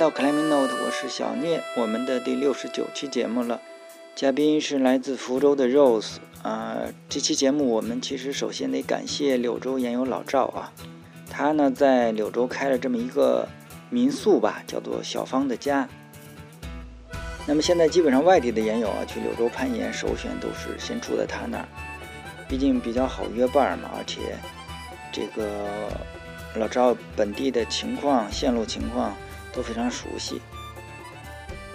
到 Climbing Note，我是小聂，我们的第六十九期节目了。嘉宾是来自福州的 Rose 啊、这期节目我们其实首先得感谢柳州研友老赵啊，他呢在柳州开了这么一个民宿吧，叫做小芳的家。那么现在基本上外地的研友啊，去柳州攀岩首选都是先住在他那儿，毕竟比较好约伴嘛，而且这个老赵本地的情况、线路情况都非常熟悉。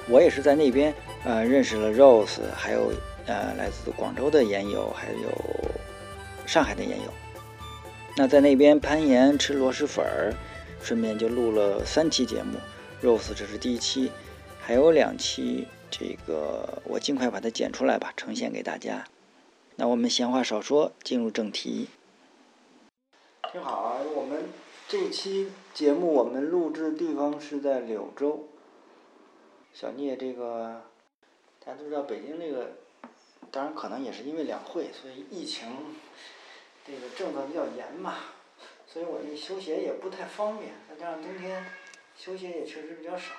我也是在那边呃认识了 Rose，还有呃来自广州的研友，还有上海的研友。那在那边攀岩吃螺蛳粉儿，顺便就录了三期节目。Rose 这是第一期，还有两期，这个我尽快把它剪出来吧，呈现给大家。那我们闲话少说，进入正题。挺好啊，我们这期节目我们录制的地方是在柳州。小聂这个，大家都知道北京这个，当然可能也是因为两会，所以疫情这个政策比较严嘛，所以我这休闲也不太方便，再加上冬天休闲也确实比较少，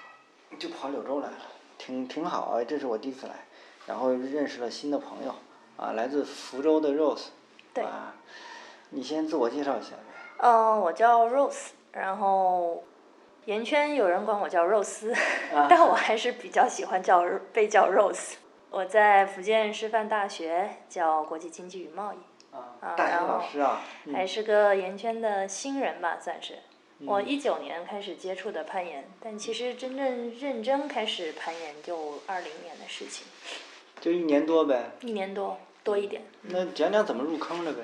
就跑柳州来了，挺挺好啊，这是我第一次来，然后认识了新的朋友，啊，来自福州的 Rose，对啊，你先自我介绍一下呗。嗯，我叫 Rose，然后圆圈有人管我叫肉丝，啊但我还是比较喜欢叫被叫 Rose。我在福建师范大学教国际经济与贸易，啊，啊大学然后老师啊，还是个圆圈的新人吧，算是。我嗯一九年开始接触的攀岩，但其实真正认真开始攀岩就二零年的事情，就一年多呗。一年多多一点。那讲讲怎么入坑的呗。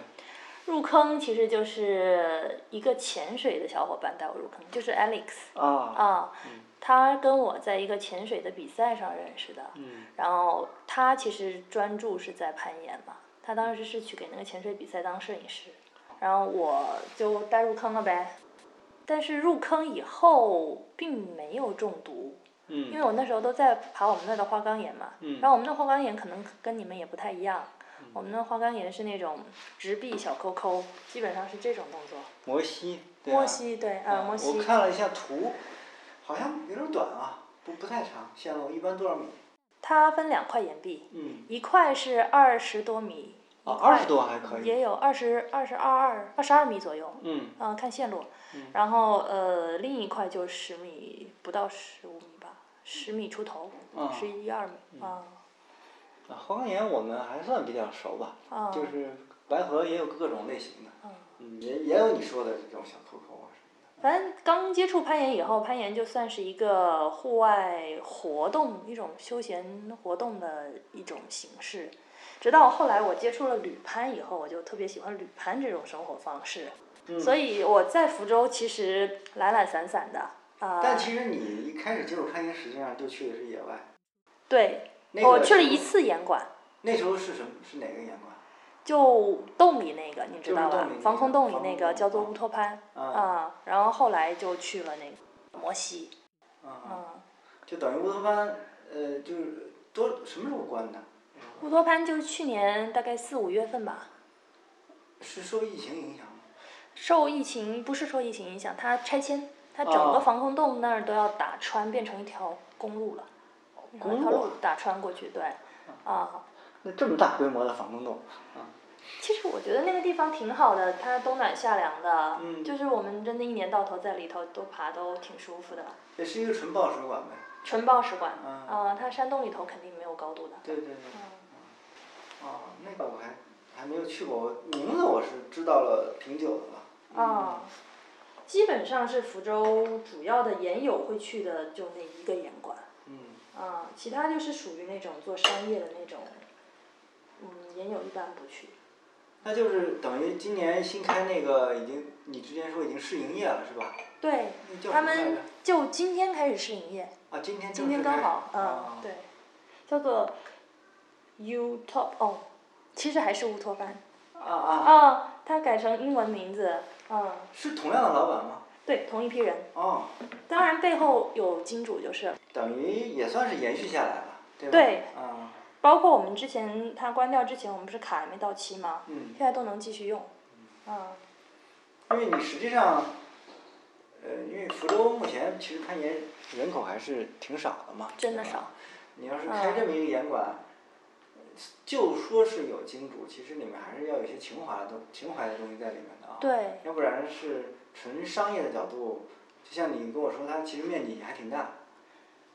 入坑其实就是一个潜水的小伙伴带我入坑，就是 Alex。啊，啊，他跟我在一个潜水的比赛上认识的，嗯然后他其实专注是在攀岩嘛，他当时是去给那个潜水比赛当摄影师，然后我就带入坑了呗。但是入坑以后并没有中毒，因为嗯我那时候都在爬我们那儿的花岗岩嘛，嗯然后我们的花岗岩可能跟你们也不太一样，我们的花岗岩是那种直臂小抠抠，基本上是这种动作。摩西。对吧摸西对，啊，啊摸西。我看了一下图，好像有点短啊，不不太长，线路一般多少米？它分两块岩壁，嗯，一块是二十多米，一啊，块二十多还可以。也有二十二十二二二十二米左右，嗯嗯，看线路。嗯然后呃，另一块就十米不到十五米吧，十米出头，啊十一二米啊啊，花岗岩我们还算比较熟吧，啊。就是白河也有各种类型的，嗯嗯，也也有你说的这种小扣扣啊什么的。反正刚接触攀岩以后，攀岩就算是一个户外活动，一种休闲活动的一种形式。直到后来我接触了旅攀以后，我就特别喜欢旅攀这种生活方式。嗯所以我在福州其实懒懒散散的啊、但其实你一开始接触攀岩，实际上就去的是野外。对，那个我去了一。次岩馆，那时候是什么？是哪个岩馆？就洞里那个，你知道吧防空洞里那个叫做乌托潘啊啊、然后后来就去了那个摩西，嗯，就等于乌托潘，呃，就是多什么时候关的？乌托潘就是去年大概四五月份吧，是受疫情影响吗？受疫情不是受疫情影响，它拆迁，它整哦个防空洞那儿都要打穿，变成一条公路了，一条公路打穿过去，对，啊。那这么大规模的防空洞，啊其实我觉得那个地方挺好的，它冬暖夏凉的，嗯就是我们真的一年到头在里头都爬都挺舒服的。也是一个纯抱石馆呗。纯抱石馆，嗯呃，它山洞里头肯定没有高度的。对对对。嗯，哦，那个我还还没有去过，我名字我是知道了挺久的了。啊，基本上是福州主要的岩友会去的就那一个岩馆，嗯啊，其他就是属于那种做商业的那种，嗯，岩友一般不去。那就是等于今年新开那个已经，你之前说已经试营业了是吧？对，他们？就今天开始试营业，啊，今天今天刚好，嗯啊，对，叫做 U Top 哦，其实还是乌托邦。啊啊，啊，它改成英文名字，嗯，是同样的老板吗？对，同一批人。哦，当然背后有金主，就是等于也算是延续下来了，对吧？对啊，包括我们之前它关掉之前，我们不是卡还没到期吗？嗯，现在都能继续用。嗯，因为你实际上，呃，因为福州目前其实攀岩人口还是挺少的嘛，真的少。你要是开这么一个岩馆，就说是有金主，其实里面还是要有一些情怀的东情怀的东西在里面的啊。对，要不然是纯商业的角度，就像你跟我说，它其实面积还挺大，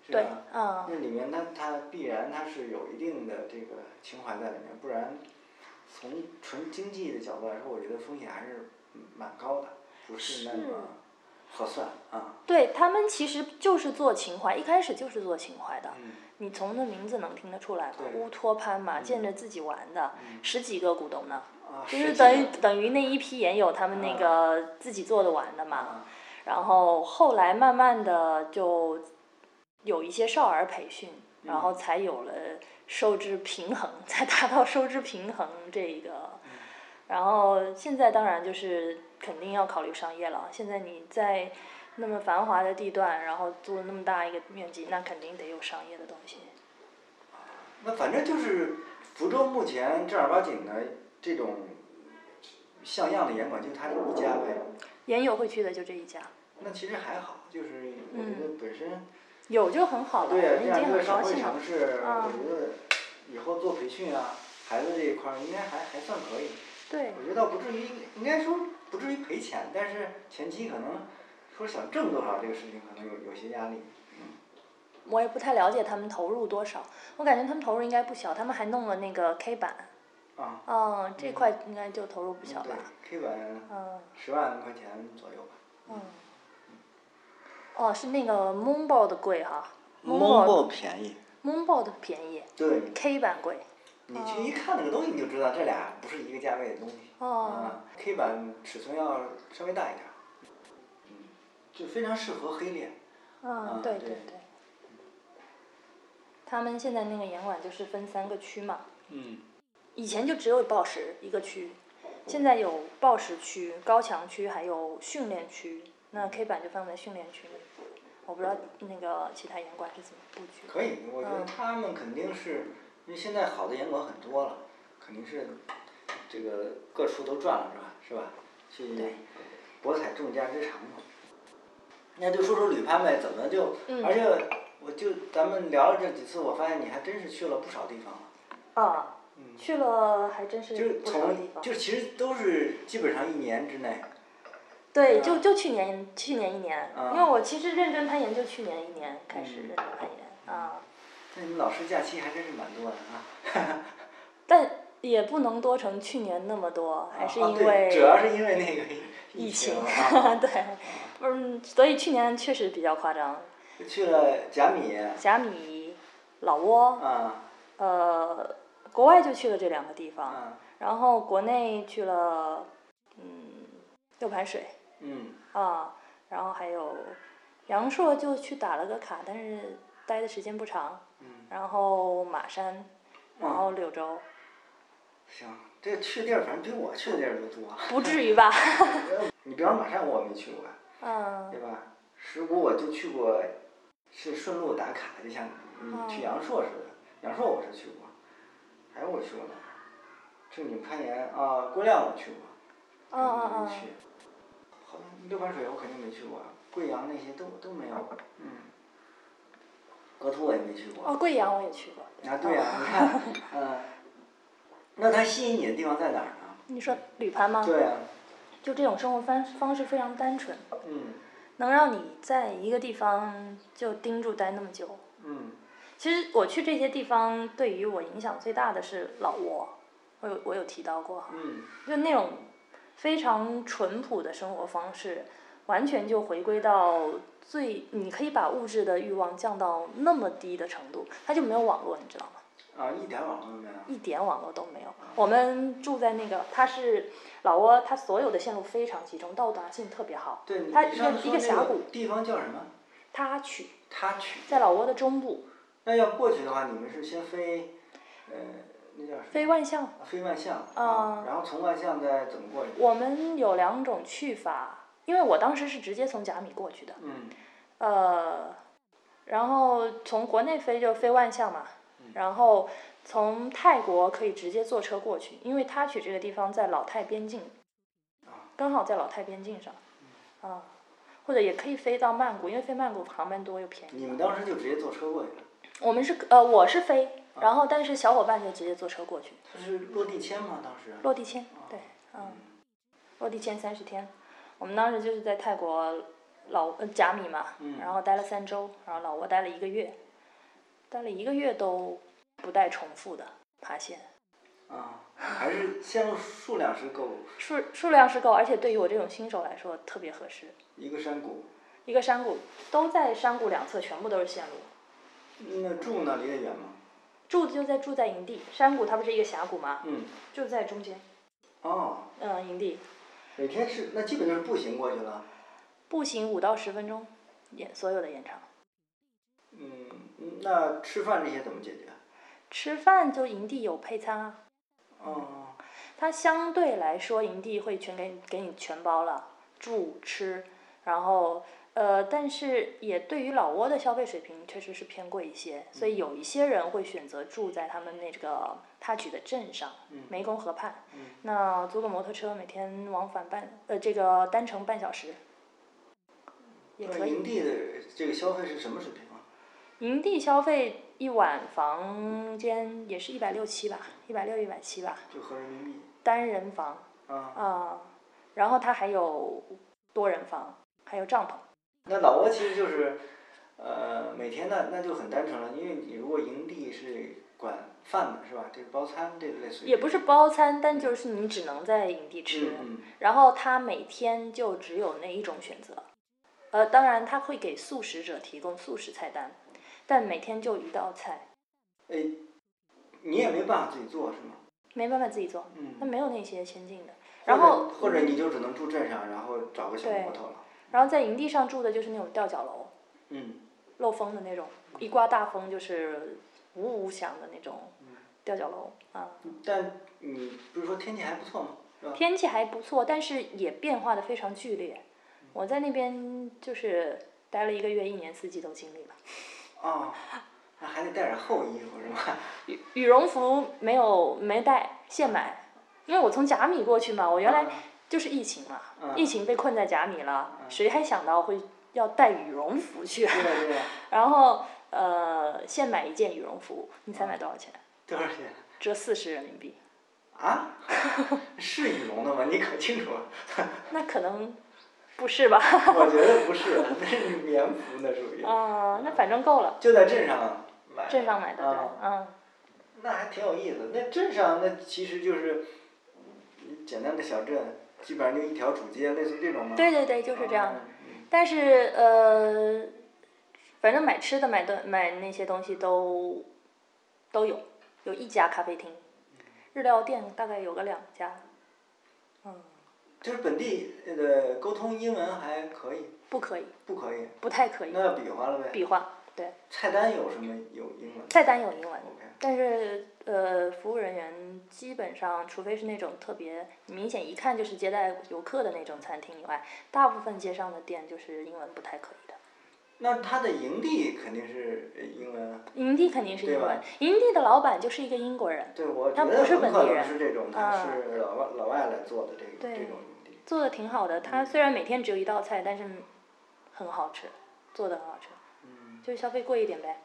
是对吧？，嗯，那里面它它必然它是有一定的这个情怀在里面，不然从纯经济的角度来说，我觉得风险还是蛮高的，不是那么合算啊。对他们其实就是做情怀，一开始就是做情怀的。嗯你从那名字能听得出来吗？乌托潘嘛，嗯见着自己玩的，嗯十几个股东呢，啊，就是等于等于那一批研友他们那啊个自己做的玩的嘛。啊然后后来慢慢的就有一些少儿培训，然嗯后才有了收支平衡，才达到收支平衡这一个。嗯然后现在当然就是肯定要考虑商业了。现在你在那么繁华的地段，然后做那么大一个面积，那肯定得有商业的东西。那反正就是福州目前正儿八经的这种像样的严管就他这一家呗。研友会去的就这一家，那其实还好，就是我觉得本身，有就很好了，对呀、这样一个省会。城市，嗯我觉得以后做培训啊，孩子这一块儿应该还还算可以。对，我觉得倒不至于，应该说不至于赔钱，但是前期可能说想挣多少这个事情可能有有些压力。我也不太了解他们投入多少，我感觉他们投入应该不小，他们还弄了那个 K 板，啊，嗯，这块应该就投入不小对吧，，K 板嗯。十万块钱左右吧。嗯。哦，是那个 Moonboard 贵哈。Moonboard 便宜，，Moonboard 便宜。对，，K 版贵。你去一看那个东西，你就知道这俩不是一个价位的东西。哦，啊，K 版尺寸要稍微大一点儿，嗯，就非常适合黑练。嗯，啊对对。对对。他们现在那个严管就是分三个区嘛，嗯，以前就只有报时一个区，现在有报时区、高强区，还有训练区。那 K 板就放在训练区里，我不知道那个其他严管是怎么布局。可以，我觉得嗯他们肯定是，因为现在好的严管很多了，肯定是这个各处都转了是吧？是吧？去对博采众家之长嘛。那就说说旅拍呗，怎么就？嗯而且我就咱们聊了这几次，我发现你还真是去了不少地方了。啊，嗯，去了还真是是不少地方。从就其实都是基本上一年之内。对，啊就就去年去年一年，啊因为我其实认真攀岩就去年一年开始嗯认真攀岩啊，那你们老师假期还真是蛮多的啊。但也不能多成去年那么多，还是因为主要是因为那个疫 情 对，嗯，所以去年确实比较夸张。就去了贾米贾米、老挝，啊呃，国外就去了这两个地方，啊然后国内去了，嗯，六盘水嗯啊，然后还有阳朔就去打了个卡，但是待的时间不长，嗯，然后马山，然后柳州，行，这去的地儿反正比我去的地儿都多。不至于吧？你比方马山我没去过，嗯对吧？石鼓我就去过，是顺路打卡，就像你去阳朔似的。阳朔我是去过，还有我去过哪儿？正经攀岩啊，郭亮我去过，嗯嗯嗯，没去。好像六盘水我肯定没去过，贵阳那些都都没有。嗯。格图我也没去过。哦，贵阳我也去过。啊，对呀、你看，嗯，那它吸引你的地方在哪儿呢？你说旅攀吗？对呀、就这种生活方方式非常单纯，嗯能让你在一个地方就盯住待那么久。嗯其实我去这些地方，对于我影响最大的是老挝，我有我有提到过哈，嗯就那种非常淳朴的生活方式，完全就回归到最，你可以把物质的欲望降到那么低的程度，它就没有网络，你知道吗？啊，一点网络都没有。一点网络都没有。我们住在那个，它是老挝，它所有的线路非常集中，到达性特别好。对，你它一个一个峡谷地方叫什么？他曲他曲。在老挝的中部，那要过去的话，你们是先飞，呃，那叫什么？飞万象。啊飞万象啊然后从万象再怎么过去？我们有两种去法，因为我当时是直接从甲米过去的，嗯呃，然后从国内飞就飞万象嘛，然后从泰国可以直接坐车过去，因为他取这个地方在老泰边境，刚好在老泰边境上，啊，或者也可以飞到曼谷，因为飞曼谷航班多又便宜。你们当时就直接坐车过去了？我们是呃，我是飞，然后但是小伙伴就直接坐车过去。它是落地签吗？当时？落地签，对，嗯，落地签三十天。我们当时就是在泰国老呃甲米嘛，然后待了三周，然后老挝待了一个月，待了一个月都不带重复的爬线。啊，还是线路数量是够。数数量是够，而且对于我这种新手来说特别合适。一个山谷。一个山谷，都在山谷两侧，全部都是线路。那住呢？离得远吗？住就在住在营地，山谷它不是一个峡谷吗？嗯。就在中间。哦。嗯，营地。每天是那基本就是步行过去了。步行五到十分钟，延所有的延长。嗯，那吃饭这些怎么解决？吃饭就营地有配餐啊。哦。它相对来说，营地会全给给你全包了，住吃，然后呃，但是也对于老挝的消费水平确实是偏贵一些，所以有一些人会选择住在他们那个他举的镇上，湄公河畔，那租个摩托车，每天往返半呃这个单程半小时，也可以。营地的这个消费是什么水平啊？营地消费一晚房间也是一百六七吧，一百六一百七吧。就合人民币。单人房。啊。然后它还有多人房，还有帐篷。那老挝其实就是，呃，每天那那就很单纯了，因为你如果营地是管饭的是吧？这个包餐这类似于。也不是包餐，但就是你只能在营地吃。嗯。然后他每天就只有那一种选择，呃，当然他会给素食者提供素食菜单，但每天就一道菜。哎，你也没办法自己做是吗？没办法自己做，嗯。他没有那些先进的。然后或者你就只能住镇上，然后找个小摩托了。然后在营地上住的就是那种吊脚楼，嗯，漏风的那种，一刮大风就是呜呜响的那种吊脚楼啊。但你不是说天气还不错吗？天气还不错，但是也变化的非常剧烈。我在那边就是待了一个月，一年四季都经历了。哦，那还得带点厚衣服是吧？羽羽绒服没有没带，现买。因为我从甲米过去嘛，我原来就是疫情嘛，疫情被困在甲米了，谁还想到会要带羽绒服去？然后呃，现买一件羽绒服，你猜买多少钱？多少钱？折四十人民币。啊？是羽绒的吗？你可清楚。那可能不是吧？我觉得不是，那是棉服，那属于。啊，那反正够了。就在镇上买。镇上买的，对，嗯。那还挺有意思，那镇上那其实就是。简单的小镇，基本上就一条主街，类似于这种吗？对对对，就是这样。但是呃，反正买吃的、买东、买那些东西都都有，有一家咖啡厅，日料店大概有个两家。嗯。就是本地那个沟通英文还可以。不可以。不可以。不太可以。那要比划了呗。比划，对。菜单有什么有英文？菜单有英文。但是呃，服务人员基本上，除非是那种特别明显一看就是接待游客的那种餐厅以外，大部分街上的店就是英文不太可以的。那他的营地肯定是英文。营地肯定是英文。营地的老板就是一个英国人。对，我觉得很可能是这种，他是老外老外来做的这个这种营地。做的挺好的，他虽然每天只有一道菜，但是很好吃，做的很好吃。嗯。就是消费贵一点呗。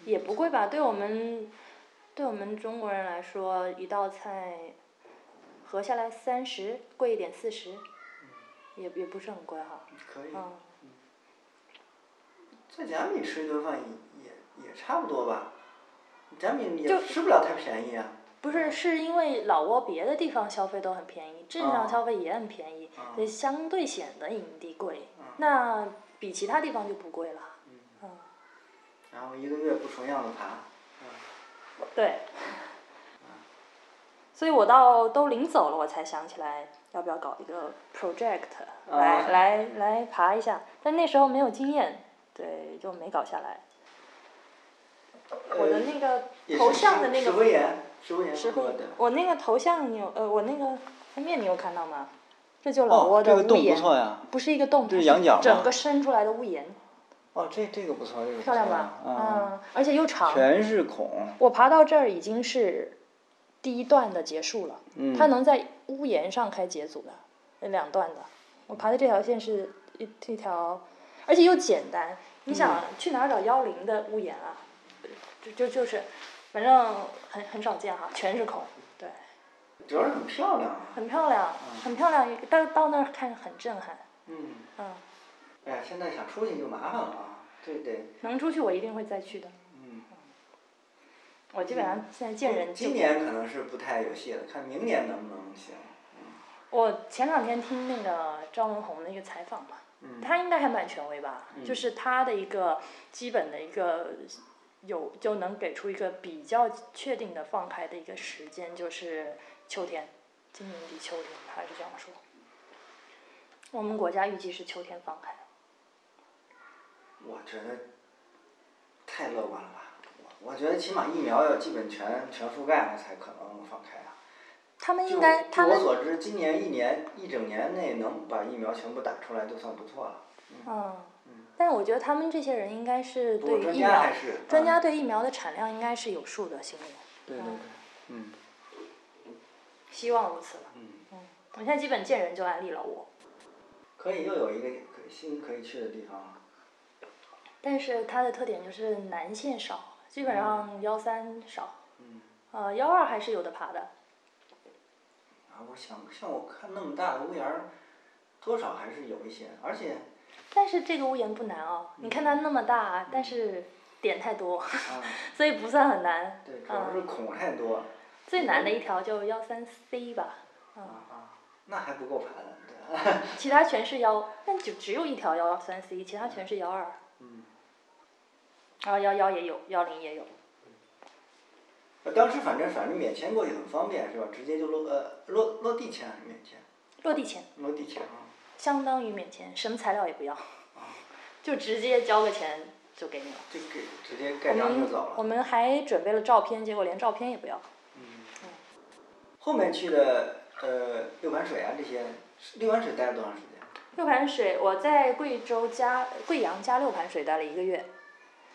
嗯。也不贵吧，对我们，对我们中国人来说，一道菜合下来三十，贵一点四十，也也不是很贵哈。可以。嗯。在甲米吃一顿饭也也也差不多吧，甲米也吃不了太便宜啊。不是，是因为老挝别的地方消费都很便宜，镇上消费也很便宜，所以相对显得营地贵。那比其他地方就不贵了。然后一个月不重样的爬，对，所以我到都临走了，我才想起来要不要搞一个 project 来来来爬一下，但那时候没有经验，对，就没搞下来。我的那个头像的那个，石灰岩，石灰岩，石灰，我那个头像你有呃，我那个封面你有看到吗？这就老挝的屋檐，不是一个洞，是羊角整个伸出来的屋檐。哦，这这个不错，这个漂亮吧？嗯，而且又长。全是孔。我爬到这儿已经是第一段的结束了。嗯。它能在屋檐上开解组的，那两段的，我爬的这条线是一一条，而且又简单。你想去哪儿找幺零的屋檐啊？就就就是，反正很很少见哈，全是孔。对，主要是很漂亮啊。很漂亮，很漂亮，到到那儿看很震撼。嗯。嗯，哎呀，现在想出去就麻烦了啊，对对。能出去我一定会再去的。嗯。我基本上现在见人就。今年可能是不太有戏了，看明年能不能行。我前两天听那个张文红的一个采访嘛，嗯他应该还蛮权威吧，嗯就是他的一个基本的一个有就能给出一个比较确定的放开的一个时间，就是秋天，今年底秋天，他是这样说。我们国家预计是秋天放开。我觉得太乐观了吧！我我觉得起码疫苗要基本全全覆盖了才可能放开啊。他们应该，他们据我所知，今年一年一整年内能把疫苗全部打出来，就算不错了。嗯，但是我觉得他们这些人应该是对疫苗家还是专家嗯对疫苗的产量应该是有数的，心里。对对对，嗯希望如此吧。嗯，我现在基本见人就安利了我，可以又有一个可以新可以去的地方了。但是它的特点就是南线少，基本上幺三少，嗯，呃幺二还是有的爬的。啊，我想像我看那么大的屋檐儿，多少还是有一些，而且但是这个屋檐不难哦，你看它那么大，但是点太多，啊，所以不算很难。对，主要是孔太多。最难的一条就幺三 C 吧，啊啊，那还不够爬的，其他全是幺，但就只有一条幺三 C，其他全是幺二。嗯。然后幺幺也有，幺零也有。呃当时反正反正免签过去很方便是吧？直接就落呃落落地签还是免签？落地签，落地签啊。相当于免签，什么材料也不要，就直接交个钱就给你了。就给直接盖章就走了。我们还准备了照片，结果连照片也不要。嗯。后面去的呃六盘水啊这些，六盘水待了多长时间？六盘水，我在贵州加贵阳加六盘水待了一个月，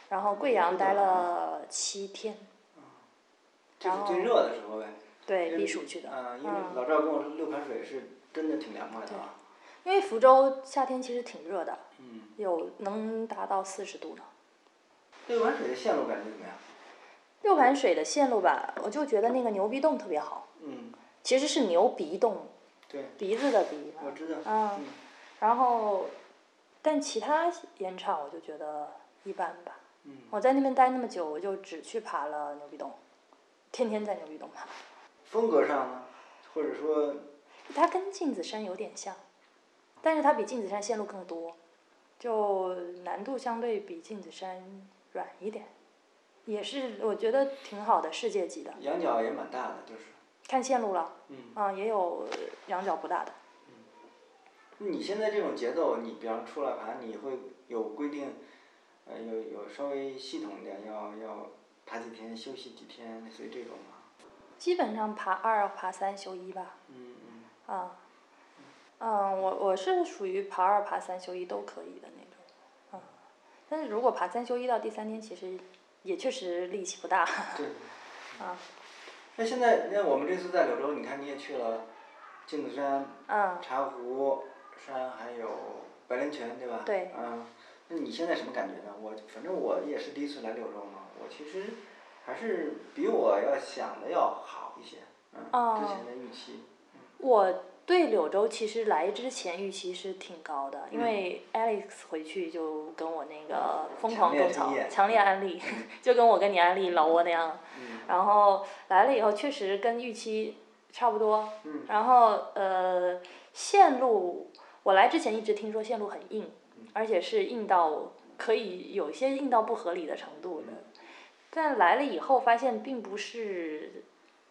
然后贵阳待了七天，这是最热的时候呗。对，避暑去的。嗯，因为嗯老赵跟我说六盘水是真的挺凉快的啊。因为福州夏天其实挺热的，嗯。有能达到四十度呢。六盘水的线路感觉怎么样？六盘水的线路吧，我就觉得那个牛鼻洞特别好，嗯，其实是牛鼻洞，对，鼻子的鼻。我知道。嗯嗯。然后，但其他盐场我就觉得一般吧。嗯。我在那边待那么久，我就只去爬了牛鼻洞，天天在牛鼻洞爬。风格上呢，或者说它跟镜子山有点像，但是它比镜子山线路更多，就难度相对比镜子山软一点，也是我觉得挺好的，世界级的。羊角也蛮大的，就是。看线路了，嗯。啊，也有羊角不大的。嗯你现在这种节奏，你比方出来爬，你会有规定，呃，有有稍微系统点，要要爬几天休息几天，类似于这种吗？基本上爬二爬三休一吧。嗯嗯。啊。嗯，我我是属于爬二爬三休一都可以的那种，嗯，但是如果爬三休一到第三天，其实也确实力气不大。对。啊。那现在，那我们这次在柳州，你看你也去了镜子山、嗯。茶壶山，还有白莲泉，对吧？对。嗯，那你现在什么感觉呢？我反正我也是第一次来柳州嘛，我其实还是比我要想的要好一些，嗯，之前的预期。我对柳州其实来之前预期是挺高的，因为 Alex 回去就跟我那个疯狂种草，强烈安利，就跟我跟你安利老挝那样。嗯。然后来了以后，确实跟预期差不多。嗯。然后呃，线路我来之前一直听说线路很硬，而且是硬到可以有些硬到不合理的程度的，但来了以后发现并不是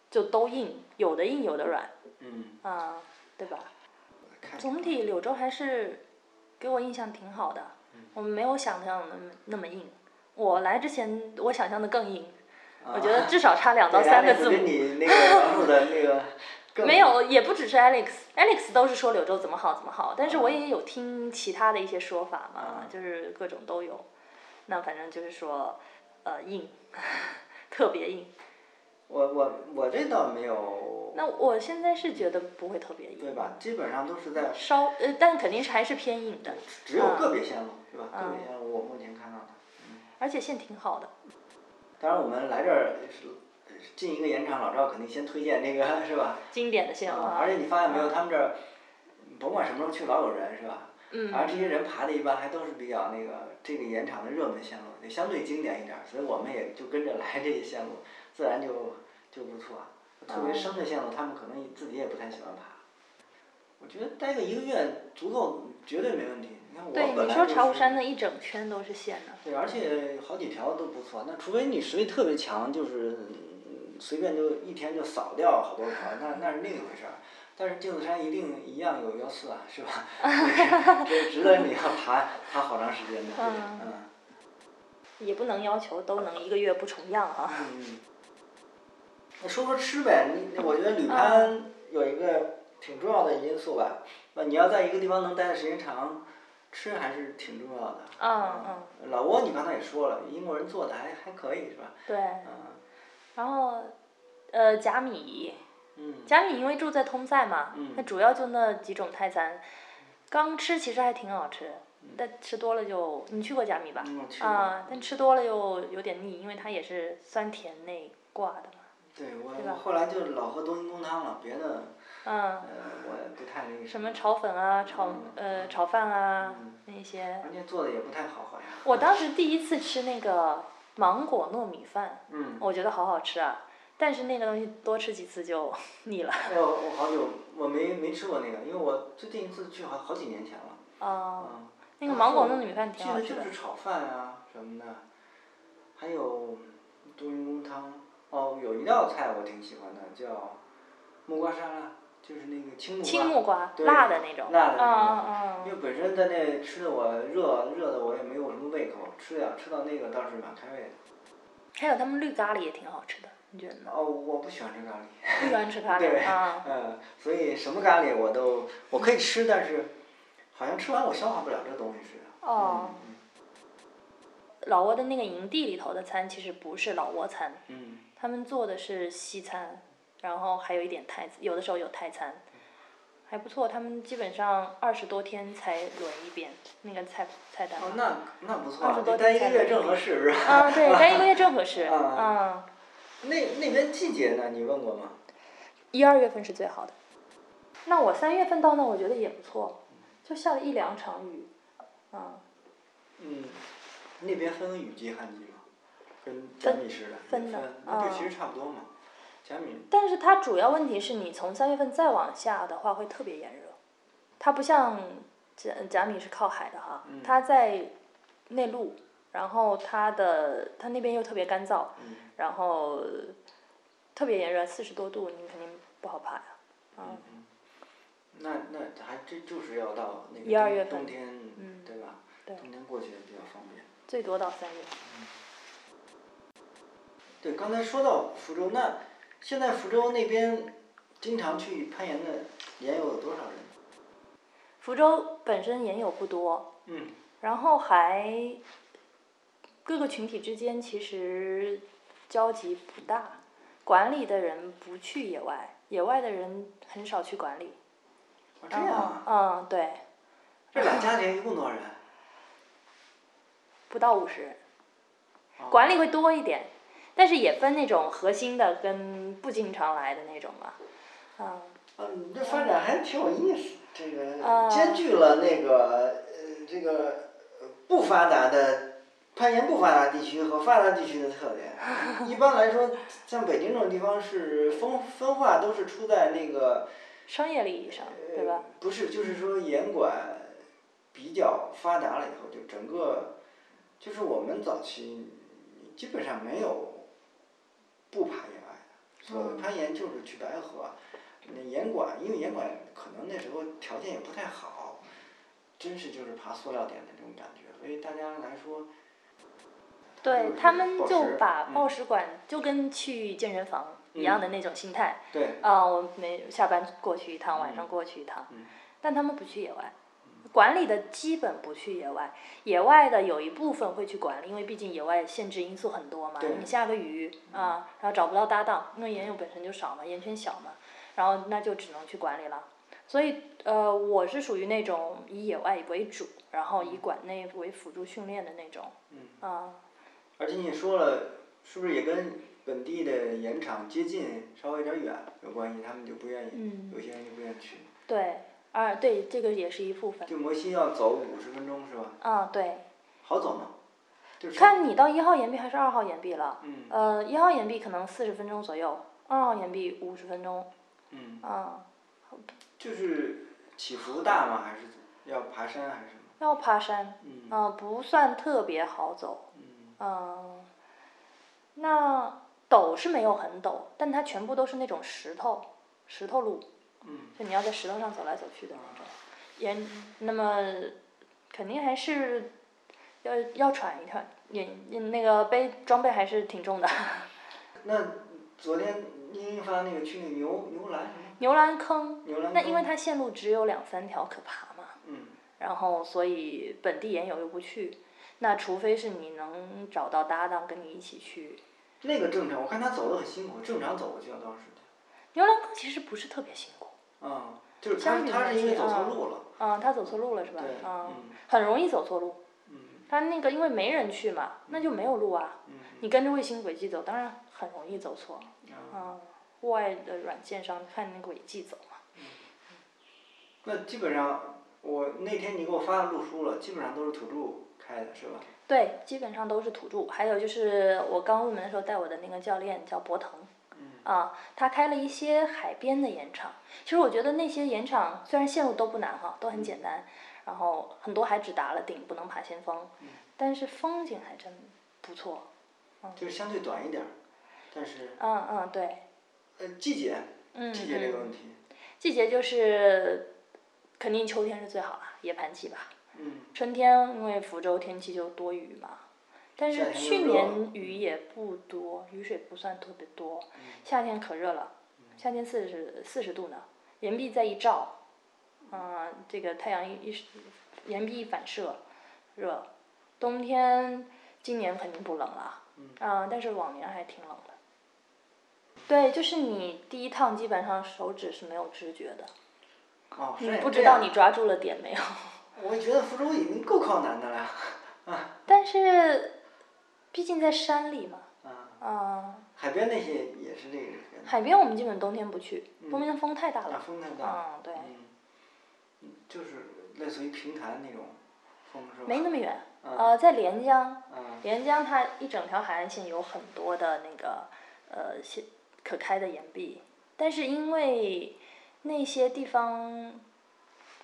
就都硬，有的硬有的软。嗯。啊。对吧？总体柳州还是给我印象挺好的，我们没有想象的那么硬。我来之前我想象的更硬，我觉得至少差两 到三个字母。你那个描述的那个。没有，也不只是 Alex，Alex 都是说柳州怎么好怎么好，但是我也有听其他的一些说法嘛，就是各种都有。那反正就是说，呃，硬，特别硬。我我我这倒没有，那我现在是觉得不会特别硬，对吧？基本上都是在稍呃，但肯定是还是偏硬的，只有个别线路，是吧？嗯个别线路我目前看到的。而且线挺好的。当然，我们来这儿是进一个盐场，老赵肯定先推荐那个，是吧？经典的线路啊，而且你发现没有，他们这儿甭管什么时候去，老有人，是吧？嗯而这些人爬的一般还都是比较那个这个盐场的热门线路，也相对经典一点儿，所以我们也就跟着来这些线路，自然就就不错。特别深的线路，他们可能自己也不太喜欢爬。我觉得待个一个月足够，绝对没问题。你看我对，本来就你说茶壶是山那一整圈都是线呢，对，而且好几条都不错。那除非你实力特别强，就是嗯随便就一天就扫掉好多条，那那是另一回事儿。但是镜子山一定一样有幺四啊，是吧？这 这值得你要爬爬好长时间的。嗯嗯也不能要求都能一个月不重样啊。嗯。那说说吃呗，你我觉得旅攀有一个挺重要的因素吧。那你要在一个地方能待的时间长，吃还是挺重要的。嗯嗯。老挝你刚才也说了，英国人做的还还可以是吧？对，嗯然后呃甲米，嗯。甲米因为住在通塞嘛，嗯那主要就那几种泰餐，刚吃其实还挺好吃，但吃多了就你去过甲米吧？啊，但吃多了又有点腻，因为它也是酸甜内挂的嘛。对我后来就老喝冬阴功汤了，别的嗯，呃我也不太那个什么炒粉啊，炒嗯呃炒饭啊嗯那些。关键做的也不太好好像。我当时第一次吃那个芒果糯米饭，嗯。我觉得好好吃啊，但是那个东西多吃几次就 腻了。哎我我好久我没没吃过那个，因为我最近一次去好好几年前了。哦，嗯。那个芒果糯米饭挺好吃的就是。炒饭啊什么的，还有冬阴功汤。哦，有一道菜我挺喜欢的，叫木瓜沙拉，就是那个青木瓜。青木瓜，对辣的那种。辣的那嗯种。嗯因为本身在那吃的我热热的我也没有什么胃口，吃点吃到那个倒是蛮开胃的。还有他们绿咖喱也挺好吃的，你觉得呢？哦，我不喜欢吃咖喱。不喜欢吃咖 对喱啊？嗯，所以什么咖喱我都我可以吃，但是好像吃完我消化不了这东西似的。哦，嗯老挝的那个营地里头的餐其实不是老挝餐，嗯他们做的是西餐，然后还有一点泰，有的时候有泰餐，还不错。他们基本上二十多天才轮一遍那个菜菜单哦，。那那不错二十，多天待一个月正合适是吧？啊，对，待一个月正合适。啊嗯，那那边季节呢？你问过吗？一二月份是最好的。那我三月份到那，我觉得也不错，就下了一两场雨，嗯，嗯，那边分雨季旱季吗？跟咱们似的。分的啊那就其实差不多嘛。但是它主要问题是你从三月份再往下的话会特别炎热，它不像贾贾米是靠海的哈，嗯它在内陆，然后它的它那边又特别干燥，嗯然后特别炎热，四十多度，你肯定不好爬呀，啊、嗯嗯，那那还真就是要到那个一二月份冬冬天，嗯对吧？对冬天过去比较方便。最多到三月。对，刚才说到福州，那现在福州那边经常去攀岩的岩友有多少人？福州本身岩友不多，嗯然后还各个群体之间其实交集不大，管理的人不去野外，野外的人很少去管理。哦这样啊，嗯，对，这俩家庭一共多少人？不到五十人，哦管理会多一点，但是也分那种核心的跟不经常来的那种嘛。嗯，嗯，这发展还挺有意思，这个啊兼具了那个呃这个呃不发达的攀岩不发达地区和发达地区的特点。一般来说，像北京这种地方是分分化都是出在那个商业利益上，对吧？呃？不是，就是说严管比较发达了以后，就整个就是我们早期基本上没有不爬野外的，所攀岩就是去白河。那岩馆，因为岩馆可能那时候条件也不太好，真是就是爬塑料点的那种感觉，所以大家来说，对他们就把嗯。报时馆就跟去健身房一样的那种心态。对，啊，我每下班过去一趟，晚上嗯。过去一趟，嗯。但他们不去野外，管理的基本不去野外，野外的有一部分会去管理，因为毕竟野外限制因素很多嘛。对你下个雨啊，然后找不到搭档，因为岩友本身就少嘛，岩圈小嘛，然后那就只能去管理了。所以呃，我是属于那种以野外为主，然后以馆内为辅助训练的那种。嗯。啊，而且你说了，是不是也跟本地的盐场接近，稍微有点远有关系？他们就不愿意，嗯有些人就不愿意去。对，啊对，这个也是一部分。就摩西要走五十分钟是吧？啊对，好走吗？就是。看你到一号岩壁还是二号岩壁了。嗯呃，一号岩壁可能四十分钟左右，二号岩壁五十分钟。嗯，啊，就是起伏大吗？还是要爬山还是什么？要爬山，嗯啊，不算特别好走。嗯嗯，那陡是没有很陡，但它全部都是那种石头，石头路，嗯就你要在石头上走来走去的那种。也，那么肯定还是要要喘一喘，也那个背装备还是挺重的。那昨天英英发那个去那牛牛栏？牛栏坑，那因为它线路只有两三条可爬嘛，嗯然后所以本地研友又不去，那除非是你能找到搭档跟你一起去。那个正常，我看他走的很辛苦，正常走过去要多长时间？牛栏坑其实不是特别辛苦，啊、就是他他是因为走错路了。嗯，他走错路了是吧？对嗯，嗯很容易走错路。嗯他那个因为没人去嘛，那就没有路啊。嗯你跟着卫星轨迹走，当然很容易走错。啊嗯，户外的软件上看那个轨迹走嘛。那基本上，我那天你给我发的路书了，基本上都是土著开的，是吧？对，基本上都是土著。还有就是我刚入门的时候带我的那个教练叫博腾。嗯啊，他开了一些海边的盐场。其实我觉得那些盐场虽然线路都不难哈，都很简单，然后很多还只达了顶，不能爬先锋，但是风景还真不错。就是相对短一点，但是嗯嗯，对，呃季节，嗯季节这个问嗯，题，季节就是肯定秋天是最好了，野盘季吧。嗯春天因为福州天气就多雨嘛，但是去年雨也不多，雨水不算特别多。夏天可热了，夏天四十四十度呢，岩壁再一照，嗯、这个太阳一一岩壁一反射，热。冬天今年肯定不冷了，嗯、但是往年还挺冷的。对，就是你第一趟基本上手指是没有知觉的，哦，你不知道你抓住了点没有。我觉得福州已经够靠南的了，但是，毕竟在山里嘛，啊，嗯、海边那些也是这个。海边我们基本冬天不去，冬天风太大啊，了。风太大。嗯，对，就是类似于平潭那种风是吧？没那么远。嗯呃，在连江，嗯连江它一整条海岸线有很多的那个呃些可开的岩壁，但是因为那些地方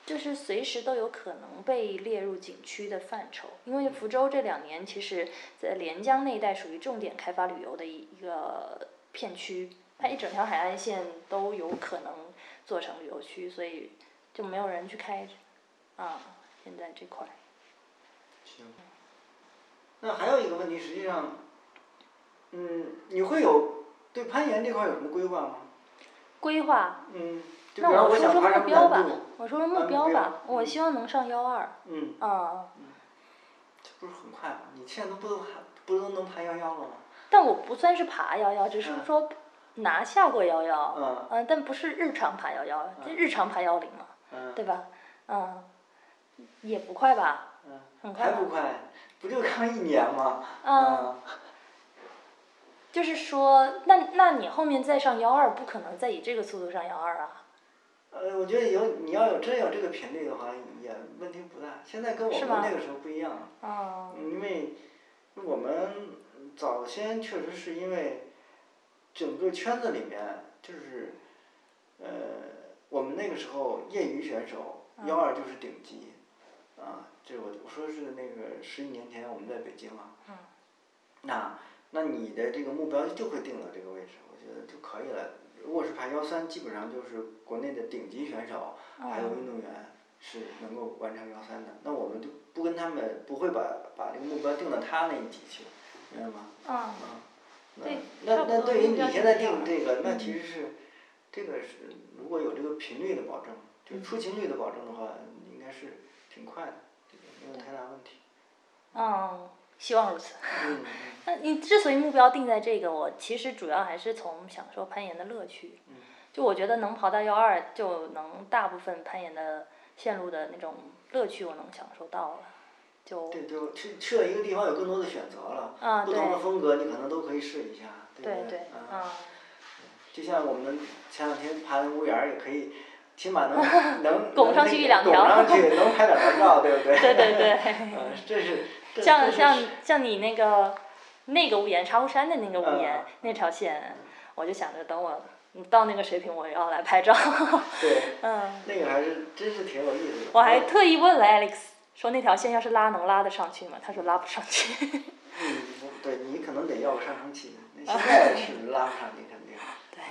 就是随时都有可能被列入景区的范畴，因为福州这两年其实在连江那一带属于重点开发旅游的一一个片区，它一整条海岸线都有可能做成旅游区，所以就没有人去开啊，现在这块。行。那还有一个问题，实际上，嗯，你会有对攀岩这块有什么规划吗？规划，嗯，那我说说目标吧，我说说啊目目标标吧，我希望能上幺二，嗯，啊，这不是很快吗？你现在都不都还不都能爬幺幺了吗？但我不算是爬幺幺，只是嗯说拿下过幺幺，嗯嗯，但不是日常爬幺幺，这日常爬幺零嘛，嗯对吧？嗯，也不快吧？嗯，很快还不快，不就刚一年吗？嗯，就是说，那那你后面再上幺二，不可能再以这个速度上幺二啊？呃，我觉得有你要有真有这个频率的话，也问题不大。现在跟我们那个时候不一样，嗯因为我们早先确实是因为整个圈子里面就是，呃，我们那个时候业余选手嗯幺二就是顶级，啊，这我我说是那个十几年前我们在北京啊，嗯那那你的这个目标就会定到这个位置，我觉得就可以了。如果是爬幺三，基本上就是国内的顶级选手，还有运动员是能够完成幺三的。那我们就不跟他们不会把把这个目标定到他那一级去，明白吗？嗯，啊，那对那那对于你现在定这个，那嗯其实是这个是如果有这个频率的保证，就是出勤率的保证的话，应该是挺快的，没有太大问题。嗯，希望如此。嗯 那你之所以目标定在这个，我其实主要还是从享受攀岩的乐趣。嗯就我觉得能跑到幺二，就能大部分攀岩的线路的那种乐趣，我能享受到了。就对，就去去了一个地方有更多的选择了，啊不同的风格你可能都可以试一下，对对啊，就像我们前两天爬的屋檐儿也可以，起码能 能拱上去一两条上去能拍两张照，对不对？对 对对。嗯，这是像像像你那个那个屋檐茶壶山的那个屋檐、嗯那条线，我就想着等我嗯到那个水平，我要来拍照。对，嗯，那个还是真是挺有意思的。我还特意问了 Alex，说那条线要是拉能拉得上去吗？他说拉不上去。嗯，对，你可能得要个上升器，那 现在是拉不上去肯定。对，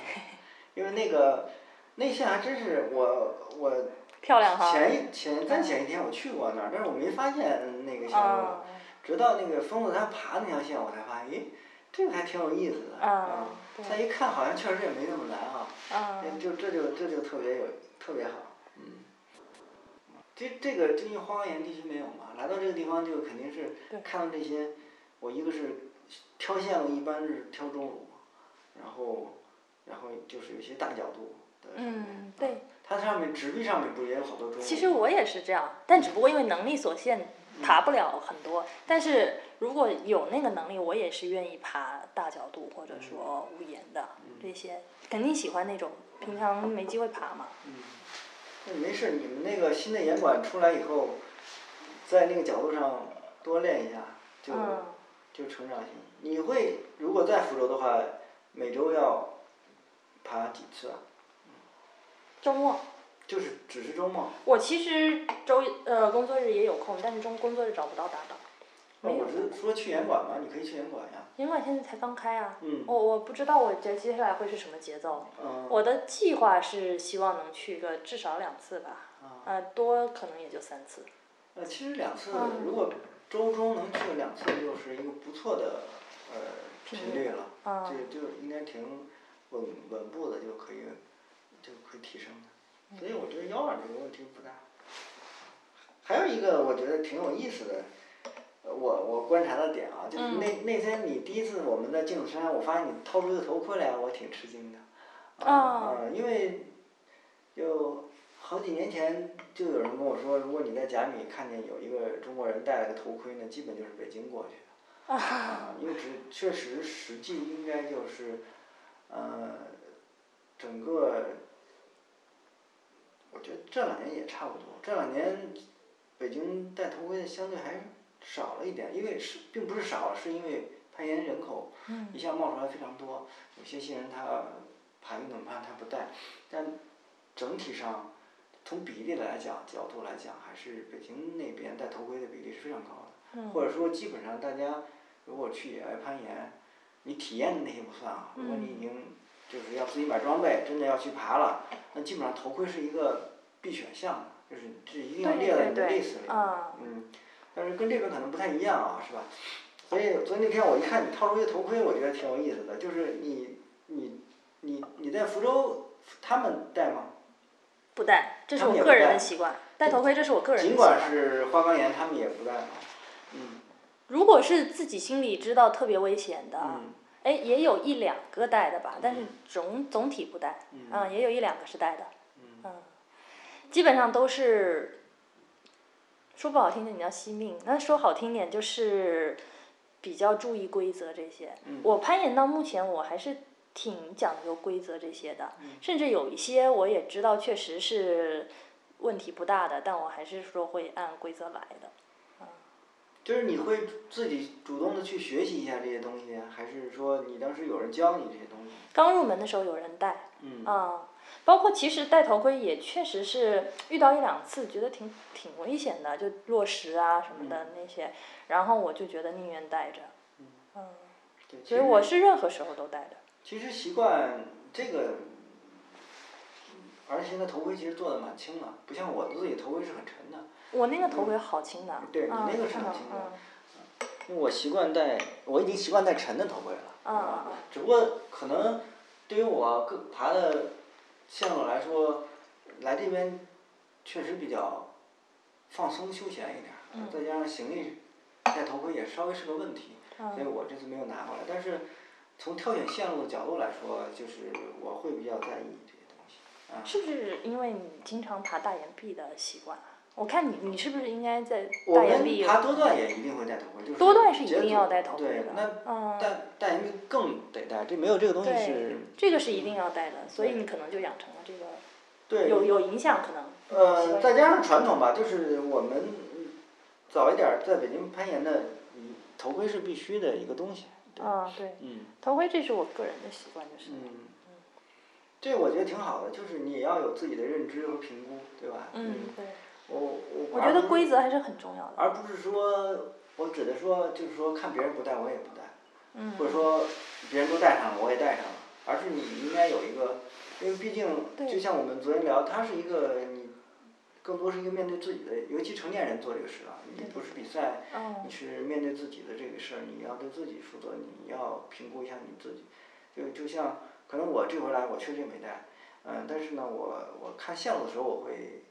因为那个那线还真是我我漂亮哈。前一前但前一天我去过那儿，但是我没发现那个线路，嗯直到那个疯子他爬那条线，我才发现，咦，这个还挺有意思的。嗯对再一看，好像确实也没那么难啊。哎嗯就这就这就特别有特别好，嗯。这这个这些荒原地区没有嘛？来到这个地方就肯定是看到这些，我一个是挑线路一般是挑中午，然后然后就是有些大角度的。嗯，对。它上面纸币上面不也有好多中路？其实我也是这样，但只不过因为能力所限，爬不了很多。但是如果有那个能力，我也是愿意爬大角度或者说屋檐的这些，肯定喜欢那种平常没机会爬嘛。嗯，那没事，你们那个新的岩馆出来以后，在那个角度上多练一下，就、嗯就成长性。你会如果在福州的话，每周要爬几次啊？周末，就是只是周末？我其实周呃工作日也有空，但是中工作日找不到搭档。那我是说去严管嘛，你可以去严管呀。严管现在才刚开啊，嗯我我不知道我这接下来会是什么节奏。嗯。我的计划是希望能去个至少两次吧，啊。呃，多可能也就三次。呃，其实两次，嗯如果周中能去两次，就是一个不错的呃频率了。嗯就就应该挺稳稳步的就可以，就可以提升的。所以我觉得幺二这个问题不大。还有一个我觉得挺有意思的，呃我我观察的点啊，就是嗯那那天你第一次我们在镜子山，我发现你掏出一个头盔来，我挺吃惊的。哦啊、因为就好几年前就有人跟我说，如果你在甲米看见有一个中国人戴了个头盔呢，基本就是北京过去的。啊，因为只确实实际应该就是，呃，整个，我觉得这两年也差不多。这两年北京戴头盔的相对还少了一点，因为是并不是少，是因为攀岩人口嗯一下冒出来非常多，有些新人他爬运动攀他不戴，但整体上从比例来讲角度来讲，还是北京那边戴头盔的比例是非常高的。嗯或者说基本上大家如果去野外攀岩，你体验的那些不算啊，如果你已经就是要自己买装备，真的要去爬了，那基本上头盔是一个必选项，就是这一定要列在你的 list 里。啊嗯，但是跟这边可能不太一样啊，是吧？所以所以那天我一看你套出一个头盔，我觉得挺有意思的，就是你你你你在福州，他们戴吗？不戴，这是我个人的习惯。戴头盔这是我个人的习惯。尽管是花岗岩，他们也不戴嘛。嗯如果是自己心里知道特别危险的，嗯哎，也有一两个带的吧，但是总总体不带，嗯。啊，也有一两个是带的，嗯。嗯，基本上都是，说不好听点你要惜命，那说好听点就是比较注意规则这些。嗯。我攀岩到目前我还是挺讲究规则这些的，嗯。甚至有一些我也知道确实是问题不大的，但我还是说会按规则来的。就是你会自己主动的去学习一下这些东西，还是说你当时有人教你这些东西？刚入门的时候有人带，嗯啊，包括其实戴头盔也确实是遇到一两次，觉得挺挺危险的，就落石啊什么的那些，然后我就觉得宁愿戴着，嗯，对，所以我是任何时候都戴的。其实习惯这个，而且现在头盔其实做的蛮轻的，不像我自己头盔是很沉的。我那个头盔好轻的，对你啊那个是看到很轻的嗯因为我习惯戴，我已经习惯戴沉的头盔了。嗯啊嗯只不过可能对于我个爬的线路来说，来这边确实比较放松休闲一点再加上行李戴头盔也稍微是个问题，嗯所以我这次没有拿过来。但是从挑选线路的角度来说，就是我会比较在意这些东西。啊，是不是因为你经常爬大岩壁的习惯啊？我看你，你是不是应该在我们大岩壁？爬多段也一定会戴头盔，就是多段是一定要戴头盔的。对，那嗯，大大岩壁更得戴，这没有这个东西是，这个是一定要戴的，所以你可能就养成了这个对有有影响，可能。呃，再加上传统吧，就是我们早一点儿在北京攀岩的，嗯头盔是必须的一个东西。对啊，对，嗯头盔这是我个人的习惯，就是。嗯，这我觉得挺好的，就是你也要有自己的认知和评估，对吧？嗯，对，我我我觉得规则，还是很重要的。而不是说我指的说就是说看别人不戴我也不戴，嗯。或者说别人都戴上了我也戴上了，而是你应该有一个，因为毕竟就像我们昨天聊，它是一个你。更多是一个面对自己的，尤其成年人做这个事啊，你不是比赛，嗯你是面对自己的这个事儿，你要对自己负责，你要评估一下你自己。就就像可能我这回来我确实也没带，嗯，但是呢，我我看线路的时候我会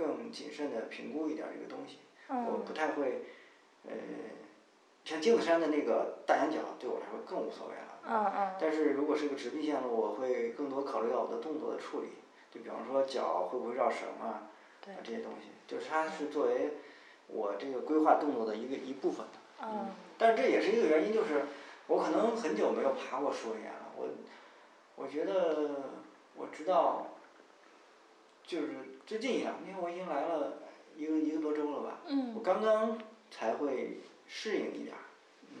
更谨慎的评估一点儿这个东西，我嗯不太会，呃，像镜子山的那个大羊角对我来说更无所谓了。嗯嗯但是如果是个直臂线路，我会更多考虑到我的动作的处理，就比方说脚会不会绕绳啊，啊这些东西，就是它是作为我这个规划动作的一个一部分。嗯但是这也是一个原因，就是我可能很久没有爬过树岩了，我我觉得我知道，就是最近一两年我已经来了一个一个多周了吧，我嗯刚刚才会适应一点儿，嗯，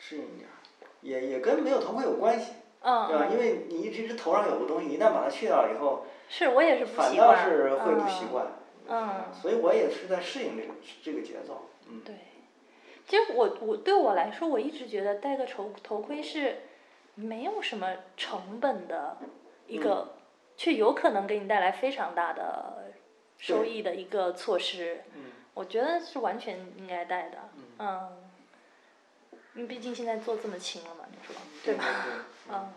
适应一点儿，也也跟没有头盔有关系，嗯对吧？因嗯，为你一直头上有个东西，一旦把它去掉了以后，是我也是不反倒。是会不嗯习惯，嗯所以我也是在适应这个这个节奏，嗯。对，其实我我对我来说，我一直觉得戴个头头盔是没有什么成本的一个，却有可能给你带来非常大的收益的一个措施。嗯我觉得是完全应该带的。嗯嗯。因为毕竟现在做这么轻了嘛，你说对吧？嗯。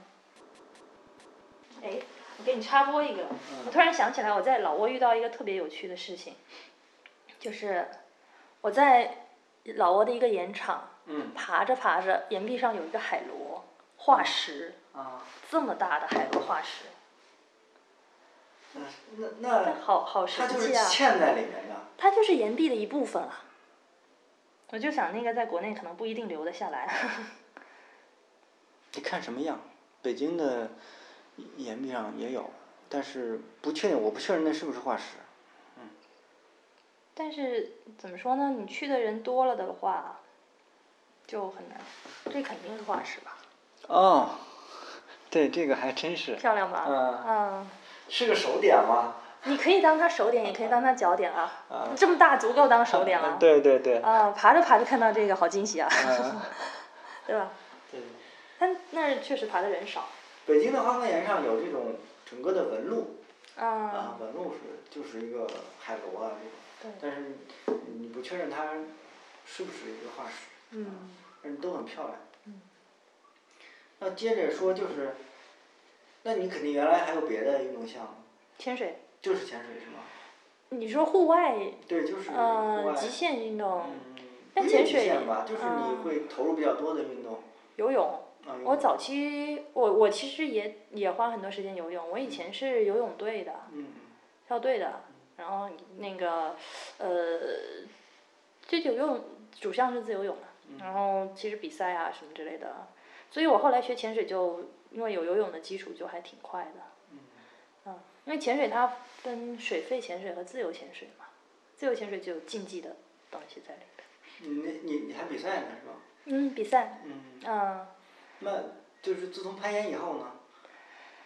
哎，我给你插播一个，我嗯突然想起来，我在老挝遇到一个特别有趣的事情，就是我在老挝的一个盐场嗯爬着爬着，岩壁上有一个海螺化石，啊，这么大的海螺化石，那那那好好它就是神奇啊！嵌在里面的。它就是岩壁的一部分啊。我就想那个在国内可能不一定留得下来。你看什么样，北京的岩壁上也有，但是不确定，我不确认那是不是化石。嗯但是怎么说呢？你去的人多了的话，就很难。这肯定是化石吧？哦，对，这个还真是。漂亮吧？嗯嗯，是个手点吗？你可以当它手点，也可以当它脚点啊。啊。这么大足够当手点了。对对对。啊，爬着爬着看到这个，好惊喜啊，嗯 对吧？对。但那儿确实爬的人少。北京的花岗岩上有这种整个的纹路啊。啊，纹路是就是一个海螺啊这种，对。但是你不确认它是不是一个化石。嗯。但是都很漂亮。嗯。那接着说就是，那你肯定原来还有别的运动项目，潜水。就是潜水是吗？你说户外？对，就是户呃，外。极限运动。嗯。但潜水。极限吧，就是你嗯会投入比较多的运动。游泳。啊。我早期，我我其实也也花很多时间游泳。我以前是游泳队的，嗯校队的，然后那个呃，这游泳主项是自由泳嘛，嗯然后其实比赛啊什么之类的，所以我后来学潜水就因为有游泳的基础就还挺快的。嗯。嗯，因为潜水它分水肺潜水和自由潜水嘛，自由潜水就有竞技的东西在里边。你你你还比赛呢是吧？嗯，比赛。嗯。嗯。那就是自从攀岩以后呢？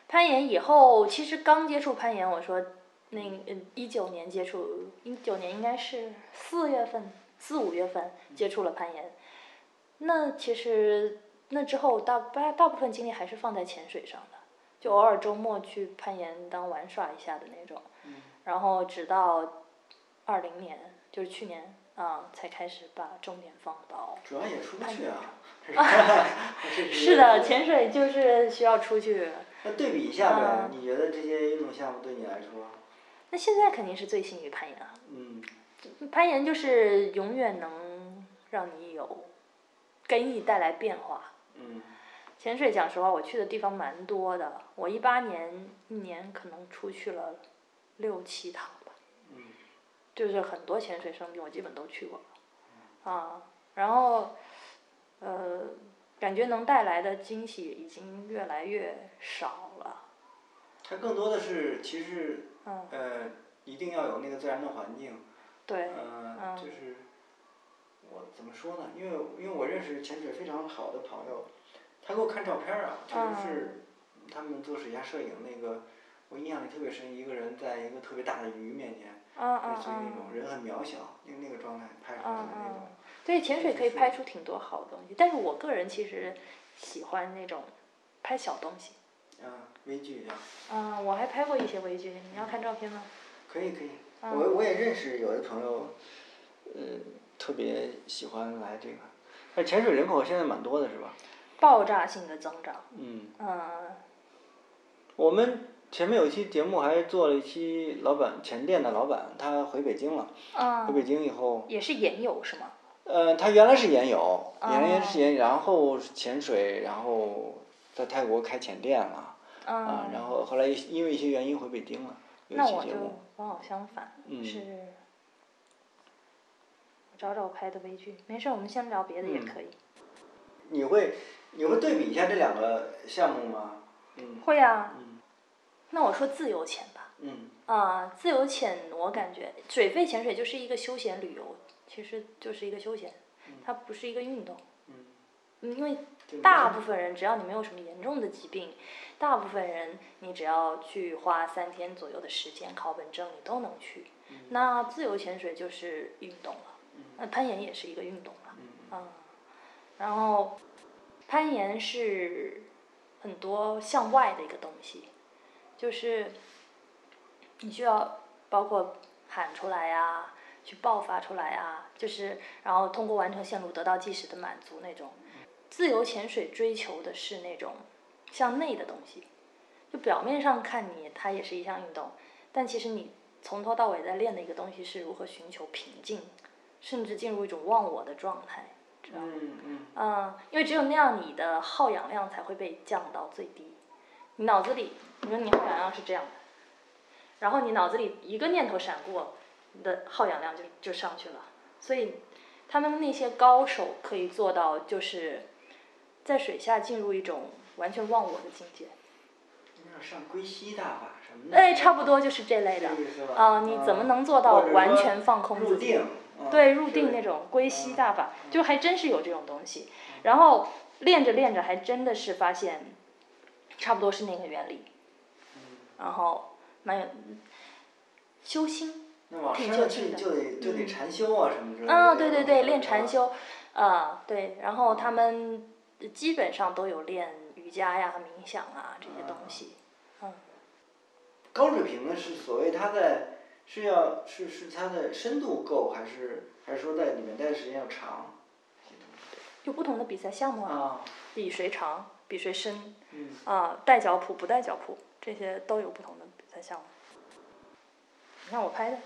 攀岩以后，其实刚接触攀岩，我说那嗯一九年接触，一九年应该是四月份、四五月份接触了攀岩。那其实那之后大大大部分精力还是放在潜水上的，就偶尔周末去攀岩当玩耍一下的那种。嗯。然后直到二零年，就是去年啊、才开始把重点放到。主要也出不去啊。是的，潜水就是需要出去。那对比一下呗，嗯你觉得这些运动项目对你来说？那现在肯定是最幸于攀岩啊。嗯。攀岩就是永远能让你有，给你带来变化。嗯潜水讲实话，我去的地方蛮多的。我一八年一年可能出去了六七趟吧，嗯就是很多潜水圣地我基本都去过了。啊，然后呃，感觉能带来的惊喜已经越来越少了。它更多的是其实嗯，呃一定要有那个自然的环境，对，嗯、嗯就是我怎么说呢？因为因为我认识潜水非常好的朋友，他给我看照片儿啊，确嗯实是他们做水下摄影那个，我印象里特别深，一个人在一个特别大的鱼面前，嗯类似于那嗯种人很渺小，那那个状态拍出来嗯的那种嗯。，对，潜水可以拍出挺多好的东西，但是我个人其实喜欢那种拍小东西。嗯，微距一样。嗯，我还拍过一些微距，你要看照片吗？可以可以，嗯我我也认识有的朋友，呃，特别喜欢来这个，那潜水人口现在蛮多的是吧？爆炸性的增长。嗯，嗯，我们前面有一期节目还做了一期老板前店的老板，他回北京了，回北嗯，京以后，也是研友是吗？呃，他原来是研友，原来哦是研，然后潜水，然后在泰国开潜店了，啊，嗯，然后后来因为一些原因回北京了，有一那我就期节目，刚好相反，嗯。是。我找找拍的微剧，没事，我们先聊别的也嗯可以。你会你会对比一下这两个项目吗？嗯会啊，嗯那我说自由潜吧。嗯啊、自由潜我感觉水肺潜水就是一个休闲旅游，其实就是一个休闲，它不是一个运动。因为大部分人只要你没有什么严重的疾病，大部分人你只要去花三天左右的时间考本证，你都能去。那自由潜水就是运动了，那攀岩也是一个运动了，嗯，然后攀岩是很多向外的一个东西，就是你需要包括喊出来呀、去爆发出来啊，就是然后通过完成线路得到即时的满足那种。自由潜水追求的是那种向内的东西，就表面上看你它也是一项运动，但其实你从头到尾在练的一个东西是如何寻求平静，甚至进入一种忘我的状态，知道吗？嗯嗯嗯，因为只有那样，你的耗氧量才会被降到最低。你脑子里，你说你耗氧量是这样的，然后你脑子里一个念头闪过，你的耗氧量就就上去了。所以，他们那些高手可以做到，就是在水下进入一种完全忘我的境界。上归西大法什么的。哎，差不多就是这类的啊、你怎么能做到完全放空自己？入定？嗯对，入定那种归西大法，就还真是有这种东西。然后练着练着，还真的是发现，差不多是那个原理。然后蛮有修心，那往挺深了去就得就得禅修啊什么之类的。啊，对对对，嗯练禅。修，啊，对，然后他们基本上都有练瑜伽呀、冥想啊这些东西。嗯，高水平的是所谓他在是要是是它的深度够，还是还是说在里面待的时间要长？有不同的比赛项目啊，啊，比谁长，比谁深，嗯啊，带脚蹼不带脚蹼，这些都有不同的比赛项目。你看我拍的，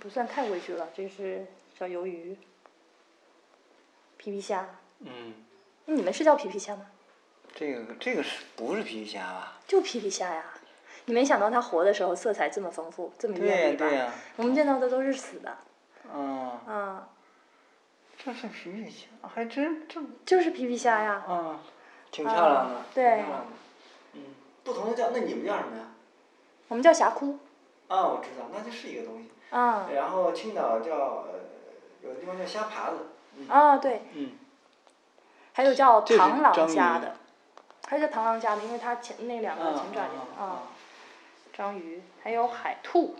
不算太委屈了，这是小鱿鱼，皮皮虾。嗯，你们是叫皮皮虾吗？这个这个是不是皮皮虾吧？就皮皮虾呀！你没想到它活的时候色彩这么丰富，这么艳丽吧？对呀，我们见到的都是死的，啊，啊，这是皮皮虾，还真这就是皮皮虾呀。啊，挺漂亮的，啊对挺漂亮的。嗯，不同的叫，那你们叫什么呀？我们叫峡窟，啊，我知道，那就是一个东西。啊然后青岛叫呃，有的地方叫虾爬子。嗯啊对，嗯还有叫螳螂虾的，还有叫螳螂虾的，因为它前那两个啊前爪啊啊啊，章鱼，还有海兔，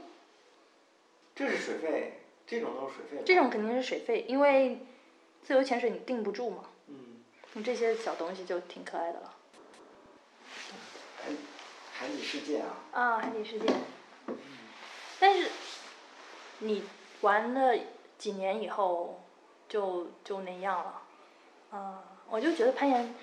这是水费，这种都是水费。这种肯定是水费，因为自由潜水你定不住嘛，嗯，你这些小东西就挺可爱的了。海海底世界啊，啊，海底世界。但是你玩了几年以后，就就那样了。啊，我就觉得攀岩，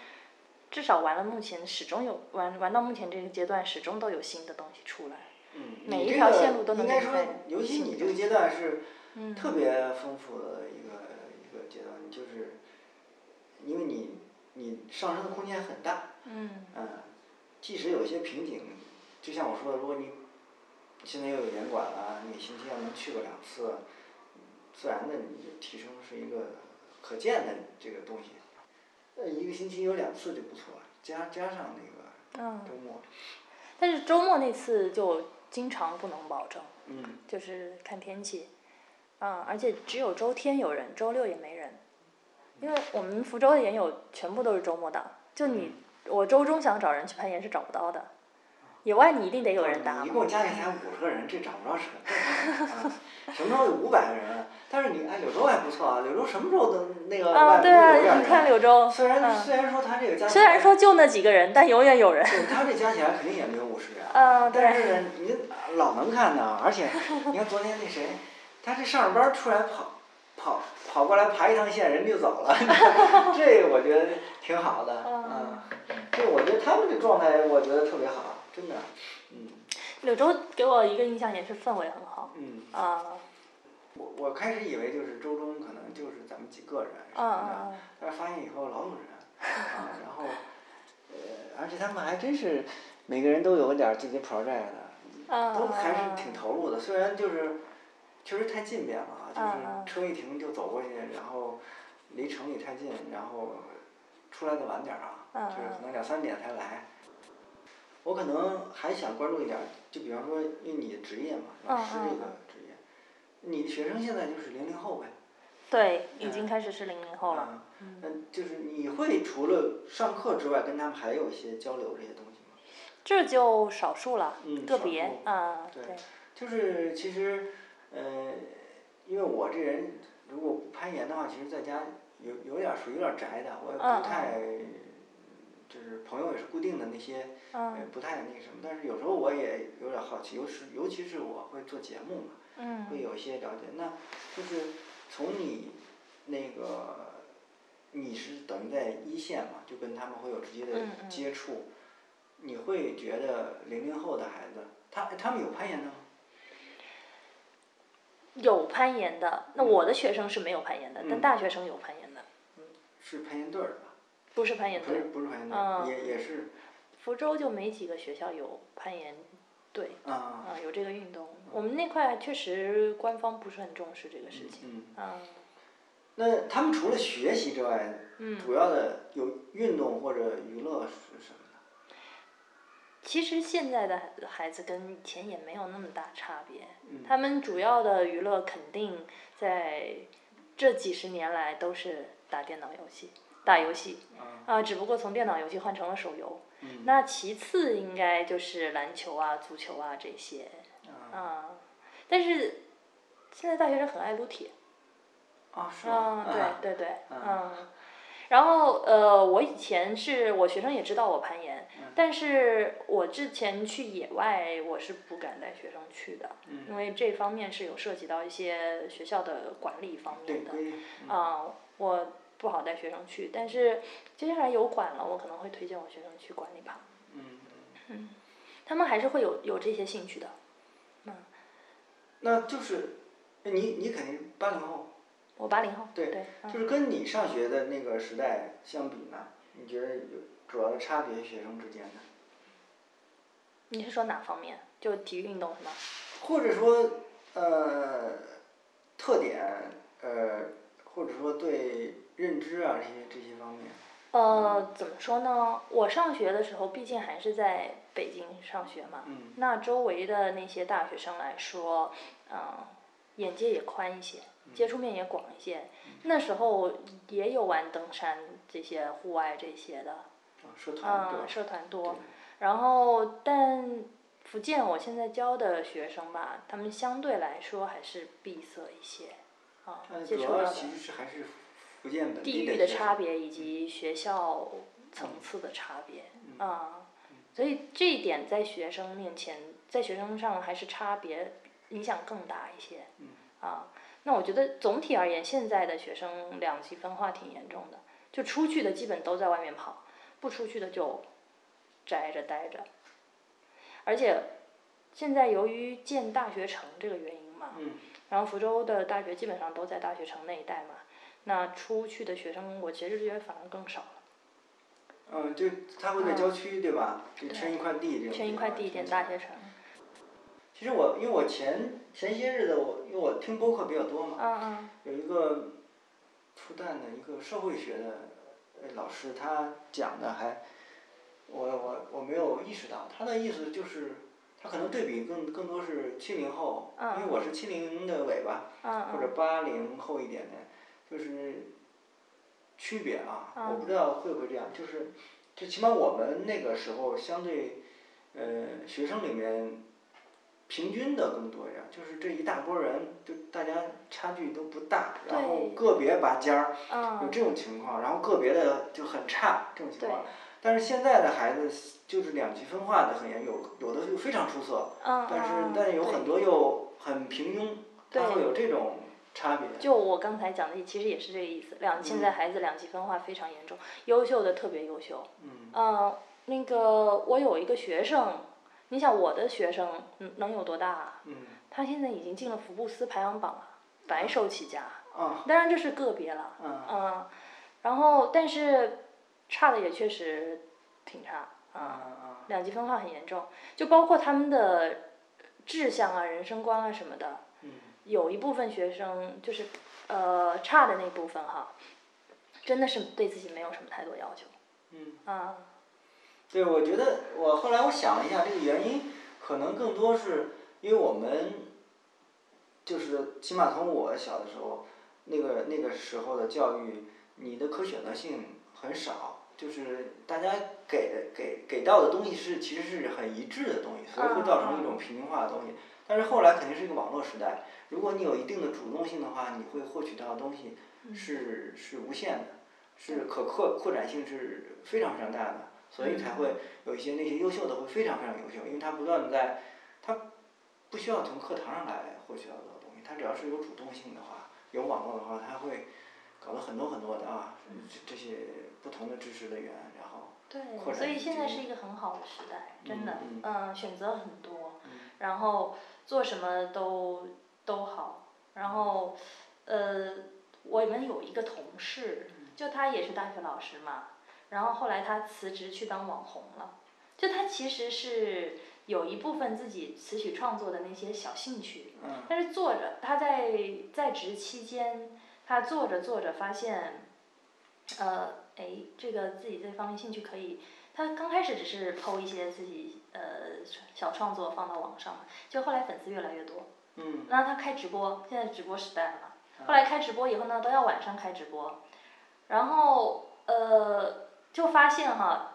至少玩了目前始终有玩玩到目前这个阶段，始终都有新的东西出来。嗯，每一条线路都能应该说，尤其你这个阶段是嗯特别丰富的一个一个阶段，就是因为你你上升的空间很大，嗯嗯，即使有一些瓶颈，就像我说的，如果你现在又有严管了，你星期要能去过两次，自然的你就提升是一个可见的这个东西。呃，一个星期有两次就不错了，加加上那个嗯，周末，但是周末那次就经常不能保证，嗯就是看天气，嗯，而且只有周天有人，周六也没人，因为我们福州的研友全部都是周末档，就你我周中想找人去攀岩是找不到的，野外你一定得有人搭嘛，一共加起来才五十个人，这找不着是很正常的啊。什么时候有五百个人啊？但是你哎，柳州还不错啊，柳州什么时候都那个啊，外对啊，面有点人你看柳州，虽然嗯，虽然说他这个加起虽然来说就那几个人，但永远有人，对他这加起来肯定也没有五十人，但是呢，你老能看到，而且 你看昨天那谁，他这上着班出来跑跑跑过来爬一趟线，人就走了，这我觉得挺好的，嗯，这我觉得他们这状态，我觉得特别好，真的，嗯柳州给我一个印象也是氛围很好，嗯。啊，我我开始以为就是周中可能就是咱们几个人什嗯么的，嗯但是发现以后老有人，啊，然后，呃，而且他们还真是每个人都有点儿自己 project 的，嗯，都还是挺投入的。虽然就是确实太近便了就是车一停就走过去，然后离城里太近，然后出来的晚点儿啊，嗯就是可能两三点才来。我可能还想关注一点儿，就比方说，因为你的职业嘛，老师这个职业，你的学生现在就是零零后呗。对，已经开始是零零后了，嗯，嗯，就是你会除了上课之外，跟他们还有一些交流这些东西吗？这就少数了，嗯个别数啊，对对，就是其实，呃，因为我这人如果不攀岩的话，其实在家有有点儿属于有点儿宅的，我也嗯不太，就是朋友也是固定的那些，不太那什么。但是有时候我也有点好奇，尤是尤其是我会做节目嘛，嗯会有一些了解。那就是从你那个，你是等于在一线嘛，就跟他们会有直接的嗯嗯接触。你会觉得零零后的孩子，他他们有攀岩的吗？有攀岩的，那我的学生是没有攀岩的，但嗯大学生有攀岩的，是攀岩队儿？不是攀岩队，不是攀岩队，嗯。也也是。福州就没几个学校有攀岩队，啊。啊，有这个运动，我们那块确实官方不是很重视这个事情，嗯。啊，那他们除了学习之外，嗯，主要的有运动或者娱乐是什么呢？其实现在的孩子跟以前也没有那么大差别，嗯。他们主要的娱乐肯定在这几十年来都是打电脑游戏、打游戏，啊啊，只不过从电脑游戏换成了手游。嗯那其次应该就是篮球啊、足球啊这些，啊啊，但是现在大学生很爱撸铁，啊是吗？对对对，啊嗯。然后呃，我以前是我学生也知道我攀岩，嗯但是我之前去野外我是不敢带学生去的，嗯因为这方面是有涉及到一些学校的管理方面的，啊、我不好带学生去。但是接下来有管了，我可能会推荐我学生去管理吧，嗯嗯，他们还是会有有这些兴趣的。嗯那就是那你你肯定八零后，我八零后，对对，嗯就是跟你上学的那个时代相比呢，你觉得有主要的差别学生之间呢？你是说哪方面？就体育运动是吗？或者说呃特点呃，或者说对认知啊这些这些方面，呃，怎么说呢？我上学的时候，毕竟还是在北京上学嘛，嗯那周围的那些大学生来说，嗯、眼界也宽一些，接触面也广一些。那时候也有玩登山这些户外这些的，啊社团多嗯，社团多。然后，但福建我现在教的学生吧，他们相对来说还是闭塞一些，啊，接触到的其实是还是福建本地域地的差别以及学校层次的差别啊，所以这一点在学生面前，在学生上还是差别影响更大一些啊。那我觉得总体而言，现在的学生两极分化挺严重的，就出去的基本都在外面跑，不出去的就宅着待着，而且现在由于建大学城这个原因嘛，嗯然后福州的大学基本上都在大学城那一带嘛，那出去的学生我其实觉得反而更少了，嗯，就他会在郊区对吧？就圈一块地这种。圈一块地建大学城。其实我因为我前前些日子我因为我听播客比较多嘛，嗯嗯有一个复旦的一个社会学的呃老师，他讲的还我我我没有意识到，他的意思就是他可能对比更更多是七零后，嗯因为我是七零的尾巴，嗯或者八零后一点的，就是区别啊，嗯。我不知道会不会这样，就是最起码我们那个时候相对呃学生里面平均的更多一点，就是这一大波人就大家差距都不大，然后个别拔尖儿有嗯，这种情况，然后个别的就很差这种情况。但是现在的孩子就是两极分化的很严，有有的就非常出色，嗯但是但有很多又很平庸，它会有这种差别。就我刚才讲的，其实也是这个意思。两现在孩子两极分化非常严重，优秀的特别优秀。嗯呃，那个我有一个学生，你想我的学生能能有多大啊？嗯他现在已经进了福布斯排行榜了，白手起家。啊当然这是个别了，嗯嗯，然后但是差的也确实挺差啊两极分化很严重，就包括他们的志向啊、人生观啊什么的，嗯有一部分学生就是呃差的那部分哈，真的是对自己没有什么太多要求嗯，啊，对，我觉得我后来我想了一下，这个原因可能更多是因为我们就是起码从我小的时候，那个那个时候的教育，你的可选择性很少，就是大家给的给给到的东西是其实是很一致的东西，所以会造成一种平民化的东西。但是后来肯定是一个网络时代，如果你有一定的主动性的话，你会获取到的东西是是无限的，是可扩扩展性是非常非常大的，所以才会有一些那些优秀的会非常非常优秀，因为他不断的在，他不需要从课堂上来获取到的东西，他只要是有主动性的话，有网络的话，他会搞了很多很多的啊，这这些不同的知识的源，然后扩对，所以现在是一个很好的时代，真的嗯，嗯，选择很多嗯，然后做什么都都好，然后呃，我们有一个同事，就他也是大学老师嘛，然后后来他辞职去当网红了，就他其实是有一部分自己词曲创作的那些小兴趣，嗯。但是做着他在在职期间，他做着做着发现，呃，哎，这个自己这方面兴趣可以，他刚开始只是剖一些自己呃小创作放到网上嘛，就后来粉丝越来越多，嗯然后他开直播，现在直播时代了嘛，后来开直播以后呢，都要晚上开直播，然后呃就发现哈。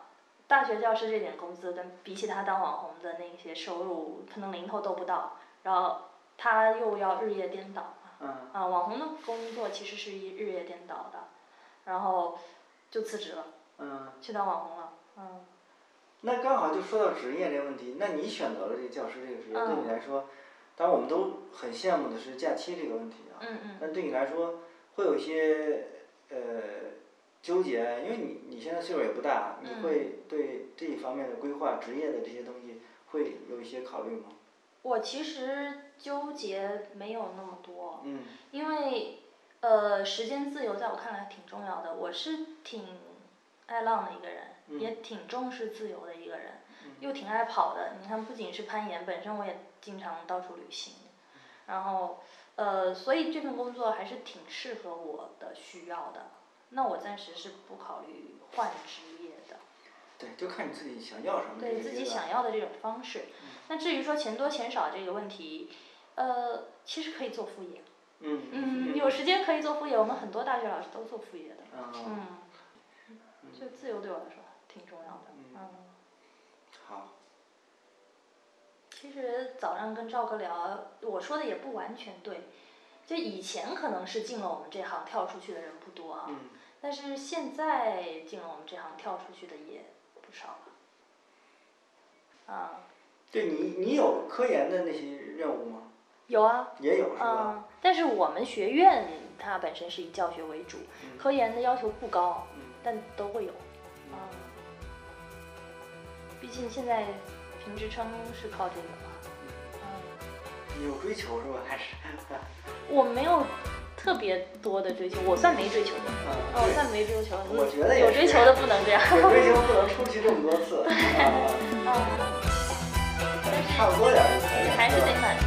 大学教师这点工资跟比起他当网红的那些收入，可能零头都不到。然后他又要日夜颠倒嘛，嗯。啊，网红的工作其实是一日夜颠倒的，然后就辞职了，嗯，去当网红了，嗯，那刚好就说到职业这个问题，那你选择了这个教师这个职业，对嗯。你来说，当然我们都很羡慕的是假期这个问题啊，嗯嗯，但对你来说会有一些呃纠结，因为你你现在岁数也不大，你嗯会对这一方面的规划、职业的这些东西会有一些考虑吗？我其实纠结没有那么多，嗯因为呃时间自由在我看来挺重要的，我是挺爱浪的一个人，嗯也挺重视自由的一个人，嗯又挺爱跑的。你看，不仅是攀岩，本身我也经常到处旅行，然后呃，所以这份工作还是挺适合我的需要的。那我暂时是不考虑换职业的，对，就看你自己想要什么对自己想要的这种方式。那至于说钱多钱少这个问题，呃，其实可以做副业。嗯嗯，有时间可以做副业，我们很多大学老师都做副业的。嗯嗯，就自由对我来说挺重要的。嗯嗯，好，其实早上跟赵哥聊，我说的也不完全对。就以前可能是进了我们这行跳出去的人不多啊，嗯但是现在进了我们这行跳出去的也不少了。啊，对你你有科研的那些任务吗？有啊，也有是吧？嗯，但是我们学院它本身是以教学为主，嗯科研的要求不高，嗯但都会有。嗯，毕竟现在评职称是靠这个嘛。有追求是吧？还是？我没有特别多的追求，我算没追求的。嗯，哦，我算没追求。我觉得有追求的不能这样。有追求不能出去这么多次。啊。差不多点就可以。还是得满足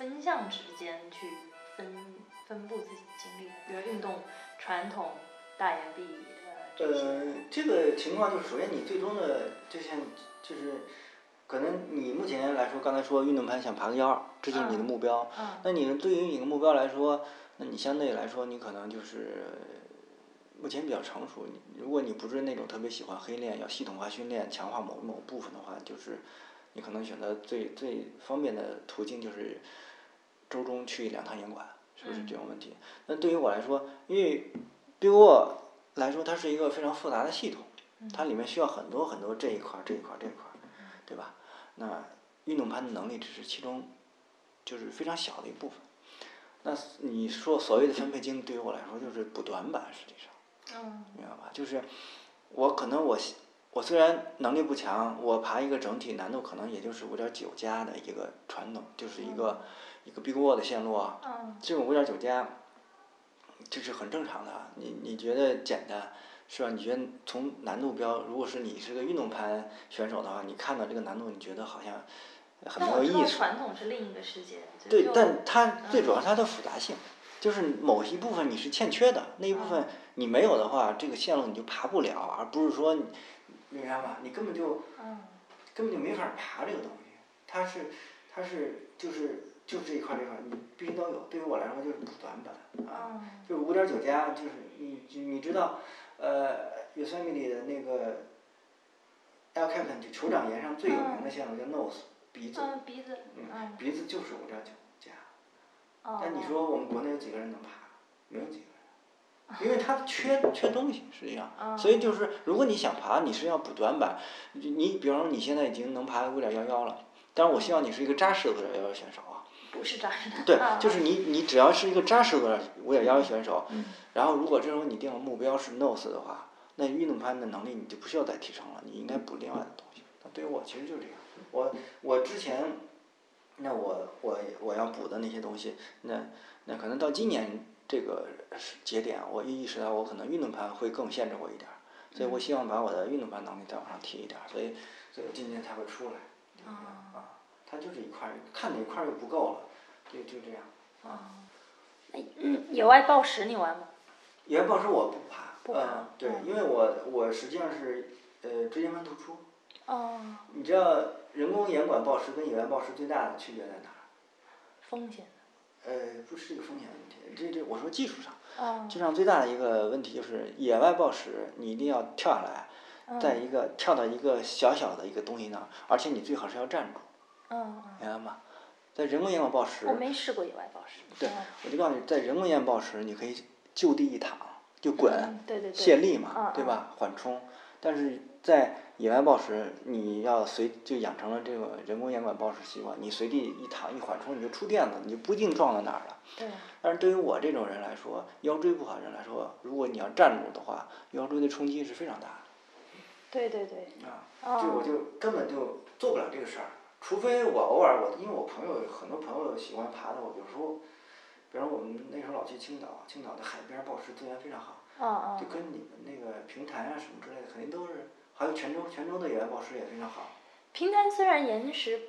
分项之间去分分布自己精力，比如运动、传统、大岩壁，呃，这些。呃，这个情况就是，首先你最终的就像就是，可能你目前来说，刚才说运动攀想爬个幺二，这就是你的目标。嗯那你对于你的目标来说，那你相对来说，你可能就是目前比较成熟。你如果你不是那种特别喜欢黑练，要系统化训练，强化某某部分的话，就是你可能选择最最方便的途径就是周中去两趟严管，是不是这种问题？那对于我来说，因为 Big Wall 来说，它是一个非常复杂的系统，它里面需要很多很多这一块儿这一块儿这一块儿，对吧？那运动攀的能力只是其中就是非常小的一部分。那你说所谓的分配精力，对于我来说就是补短板，实际上。嗯明白吧？就是我可能我我虽然能力不强，我爬一个整体难度可能也就是五点九加的一个传统，就是一个、一个 Big Wall 的线路啊。嗯这种五点九加，这是很正常的。你你觉得简单是吧？你觉得从难度标，如果是你是个运动攀选手的话，你看到这个难度，你觉得好像很没有意思。传统是另一个世界。对，但它最嗯主要它的复杂性，就是某一部分你是欠缺的，那一部分你没有的话，这个线路你就爬不了，而不是说你，明白吧？你根本就嗯根本就没法爬这个东西，它是它是就是就是这一块儿这一块儿你必须都有。对于我来说就是补短板啊，嗯就是五点九加，就是你你你知道，呃，Yosemite 的那个就酋长岩上最有名的项目叫 Nose 鼻子，嗯鼻子嗯嗯，鼻子就是五点九加。哦但你说我们国内有几个人能爬？没有几个人，因为它缺缺东西，实际上，所以就是如果你想爬，你是要补短板。你你比方说你现在已经能爬五点幺幺了，但是我希望你是一个扎实的五点幺幺选手啊。不是扎实的。对啊，就是你你只要是一个扎实的五点幺幺选手，嗯然后如果这时候你定的目标是 nose 的话，那运动攀的能力你就不需要再提升了，你应该补另外的东西。那对于我其实就是这样，我我之前，那我我我要补的那些东西，那那可能到今年这个节点，我意识到我可能运动攀会更限制我一点儿，所以我希望把我的运动攀能力再往上提一点儿，所以所以我今年才会出来。啊，它就是一块儿，看哪块儿又不够了，就就这样。啊嗯，野外抱石你玩吗？野外抱石我不爬，不怕嗯，对，嗯因为我我实际上是呃椎间盘突出。哦，你知道人工岩管暴食跟野外暴食最大的区别在哪儿？风险。呃，不是这个风险问题，这这我说技术上，哦。技术上最大的一个问题就是野外抱石你一定要跳下来，在一个跳到一个小小的一个东西那儿，而且你最好是要站住，嗯明白吗？在人工岩管暴食，我没试过野外抱石。对嗯，我就告诉你，在人工岩暴食你可以就地一躺就滚，嗯对对对卸力嘛，对吧？缓冲，但是在野外暴食，你要随就养成了这个人工岩管暴食习惯，你随地一躺一缓冲你就触电了，你就不一定撞到哪儿了。对。但是对于我这种人来说，腰椎不好的人来说，如果你要站住的话，腰椎的冲击是非常大的。对对对。啊，哦就我就根本就做不了这个事儿，除非我偶尔我因为我朋友很多朋友喜欢爬的，我有时候，比如我们那时候老去青岛，青岛的海边宝石资源非常好，嗯嗯。就跟你们那个平潭啊什么之类的，肯定都是，还有泉州，泉州的野外宝石也非常好。平潭虽然岩石，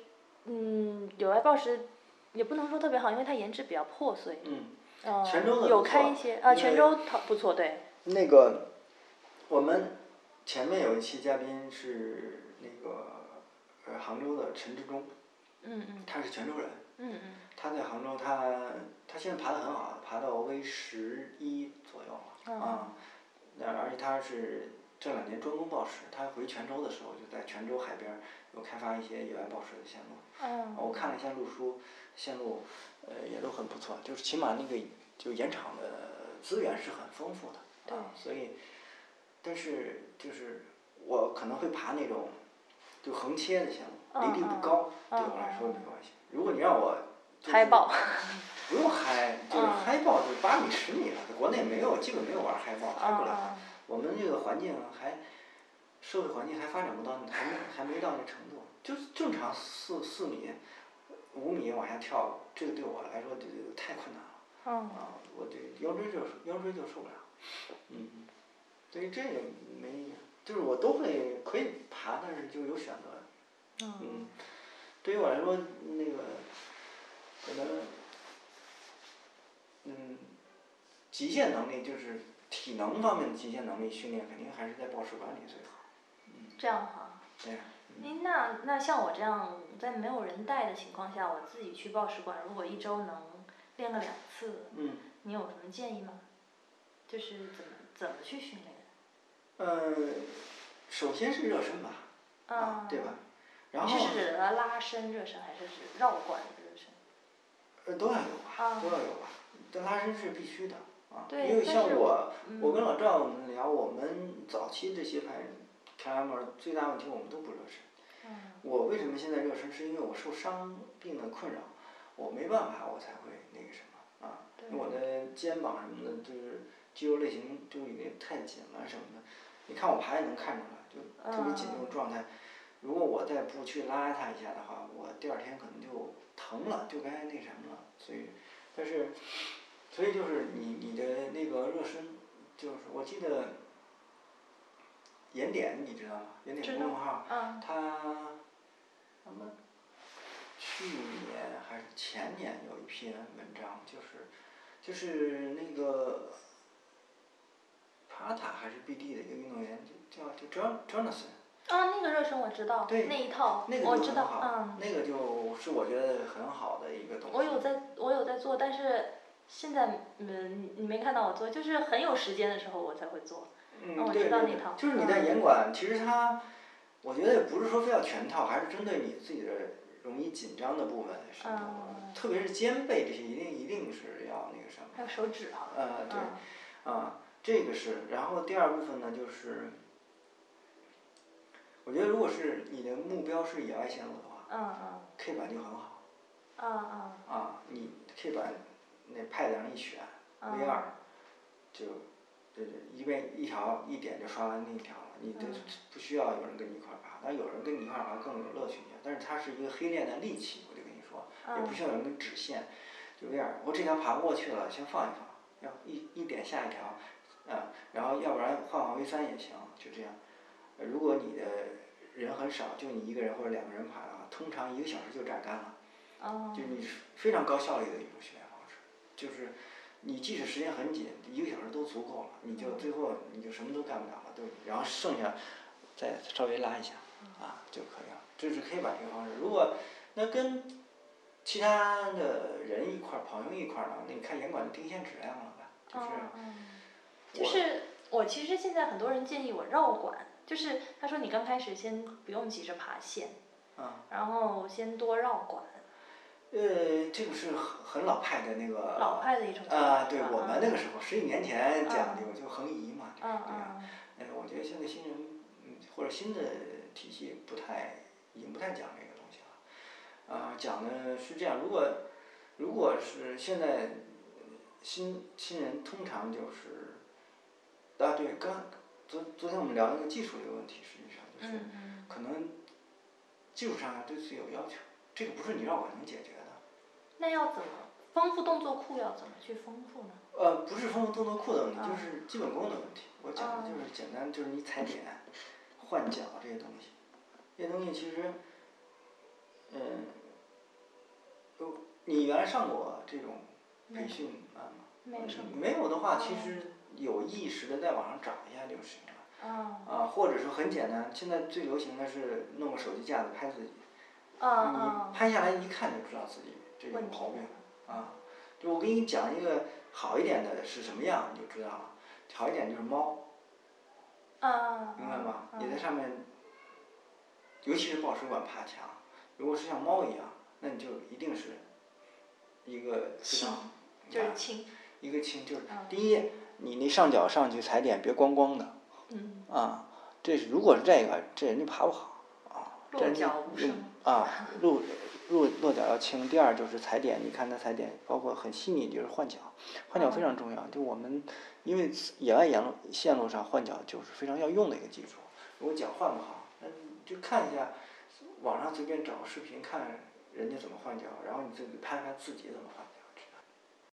嗯，野外宝石，也不能说特别好，因为它岩质比较破碎。嗯。嗯。泉州的有不错开一些啊，泉州它不错，对。那个，我们前面有一期嘉宾是那个呃杭州的陈志忠，嗯嗯。他是泉州人。嗯嗯。他在杭州，他他现在爬得很好，爬到 V 十一左右了啊。那而且他是这两年专攻报石，他回泉州的时候就在泉州海边儿有开发一些野外报石的线路。嗯。我看了一下路书，线路呃也都很不错，就是起码那个就盐场的资源是很丰富的。对啊，所以，但是就是我可能会爬那种就横切的项目，离地不嗯高，对嗯我来说嗯。没关系。如果你让我就是嗨爆，不用嗨，就是嗯。嗨爆就是八米十米了，国内没有，基本没有玩嗨爆，嗨不了。啊我们这个环境还社会环境还发展不到，还没还没到那程度，就是正常四四米、五米往下跳，这个对我来说就就太困难了嗯。啊！我这腰椎就腰椎就受不了，嗯，对于这个没，就是我都会可以爬，但是就有选择，嗯嗯，对于我来说那个可能，嗯，极限能力就是体能方面的极限能力训练，肯定还是在报时馆里最好。嗯这样哈。对呀，诶，那那像我这样在没有人带的情况下，我自己去报时馆，如果一周能练个两次，嗯，你有什么建议吗？就是怎么怎么去训练？呃，首先是热身吧，啊，对吧？然后是指拉伸热身，还是指绕管热身？呃都要有吧，啊都要有吧，但拉伸是必须的啊，因为像我，嗯我跟老赵我们聊，我们早期这些排开拉门最大问题我们都不热身。嗯我为什么现在热身？是因为我受伤病的困扰，我没办法，我才会那个什么啊。我的肩膀什么的，就是肌肉类型就有点太紧了什么的。你看我爬也能看出来，就特别紧那种状态。如果我再不去拉它一下的话，我第二天可能就疼了，就该那什么了。所以，但是，所以就是你你的那个热身，就是我记得盐点你知道吗？盐点公众号。嗯他去年还是前年有一篇文章，就是就是那个帕塔还是 BD 的一个运动员，叫叫就 John Jonathan，啊，那个热身我知道，对那一套那个我知道，嗯，那个就是我觉得很好的一个东西。我有在，我有在做，但是现在嗯，你没看到我做，就是很有时间的时候我才会做。嗯，我知道那套，就是你在严管，其实它，我觉得也不是说非要全套，还是针对你自己的容易紧张的部分是多，嗯特别是肩背这些，一定一定是要那个什么。还有手指哈，呃，对，嗯啊，这个是，然后第二部分呢，就是，我觉得如果是你的目标是野外线路的话嗯嗯，K 板就很好嗯嗯。啊，你 K 板那 pad 上一选嗯。V 二，就对对一边一条一点就刷完那一条了，你这嗯不需要有人跟你一块儿爬，但有人跟你一块儿爬更有乐趣一点，但是它是一个黑链的利器，我就跟你说，也不嗯需要有人跟指线，就这样，我这条爬不过去了，先放一放，要一一点下一条，啊，然后要不然换换 V 三也行，就这样。呃如果你的人很少，就你一个人或者两个人爬的话，通常一个小时就榨干了，哦就你是非常高效率的一种训练方式，就是你即使时间很紧，一个小时都足够了，你就最后你就什么都干不了了，对，然后剩下再稍微拉一下啊就可以了，这是 K 板这个方式。如果那跟其他的人一块儿，朋友一块儿呢，那你看严管的定线质量了吧？就是哦就是我其实现在很多人建议我绕管，就是他说你刚开始先不用急着爬线，啊，然后先多绕管，呃，这个是很很老派的那个老派的一种啊，对我们那个时候十几年前讲嗯究就横移嘛，对嗯吧？嗯呃，我觉得现在新人嗯或者新的体系不太已经不太讲这个东西了，啊，讲的是这样，如果如果是现在新新人通常就是啊，对，刚昨昨天我们聊那个技术这个问题，实际上就是可能技术上要对自己有要求，这个不是你让我能解决的。那要怎么丰富动作库要怎么去丰富呢？呃，不是丰富动作库的问题，啊就是基本功的问题。我讲的就是简单，就是你踩点、换脚这些东西，这些东西其实，嗯，有你原来上过这种培训班吗？没有的话，其实有意识的在网上找一下就行了。啊啊，或者说很简单，现在最流行的是弄个手机架子拍自己，啊啊你！拍下来一看就知道自己这有毛病。啊，就我给你讲一个好一点的是什么样，你就知道了。好一点就是猫，啊，明白吗？啊你在上面，尤其是抱水管爬墙，如果是像猫一样，那你就一定是一个非常就是轻，一个轻，就是嗯第一，你那上脚上去踩点别光光的嗯啊。这是如果是这个，这人就爬不好啊。落脚无声。啊，落落落脚要轻。第二就是踩点，你看他踩点，包括很细腻，就是换脚，换脚非常重要。就我们因为野外沿路线路上换脚就是非常要用的一个技术。如果脚换不好，那你就看一下网上随便找个视频看人家怎么换脚，然后你自己拍拍自己怎么换脚。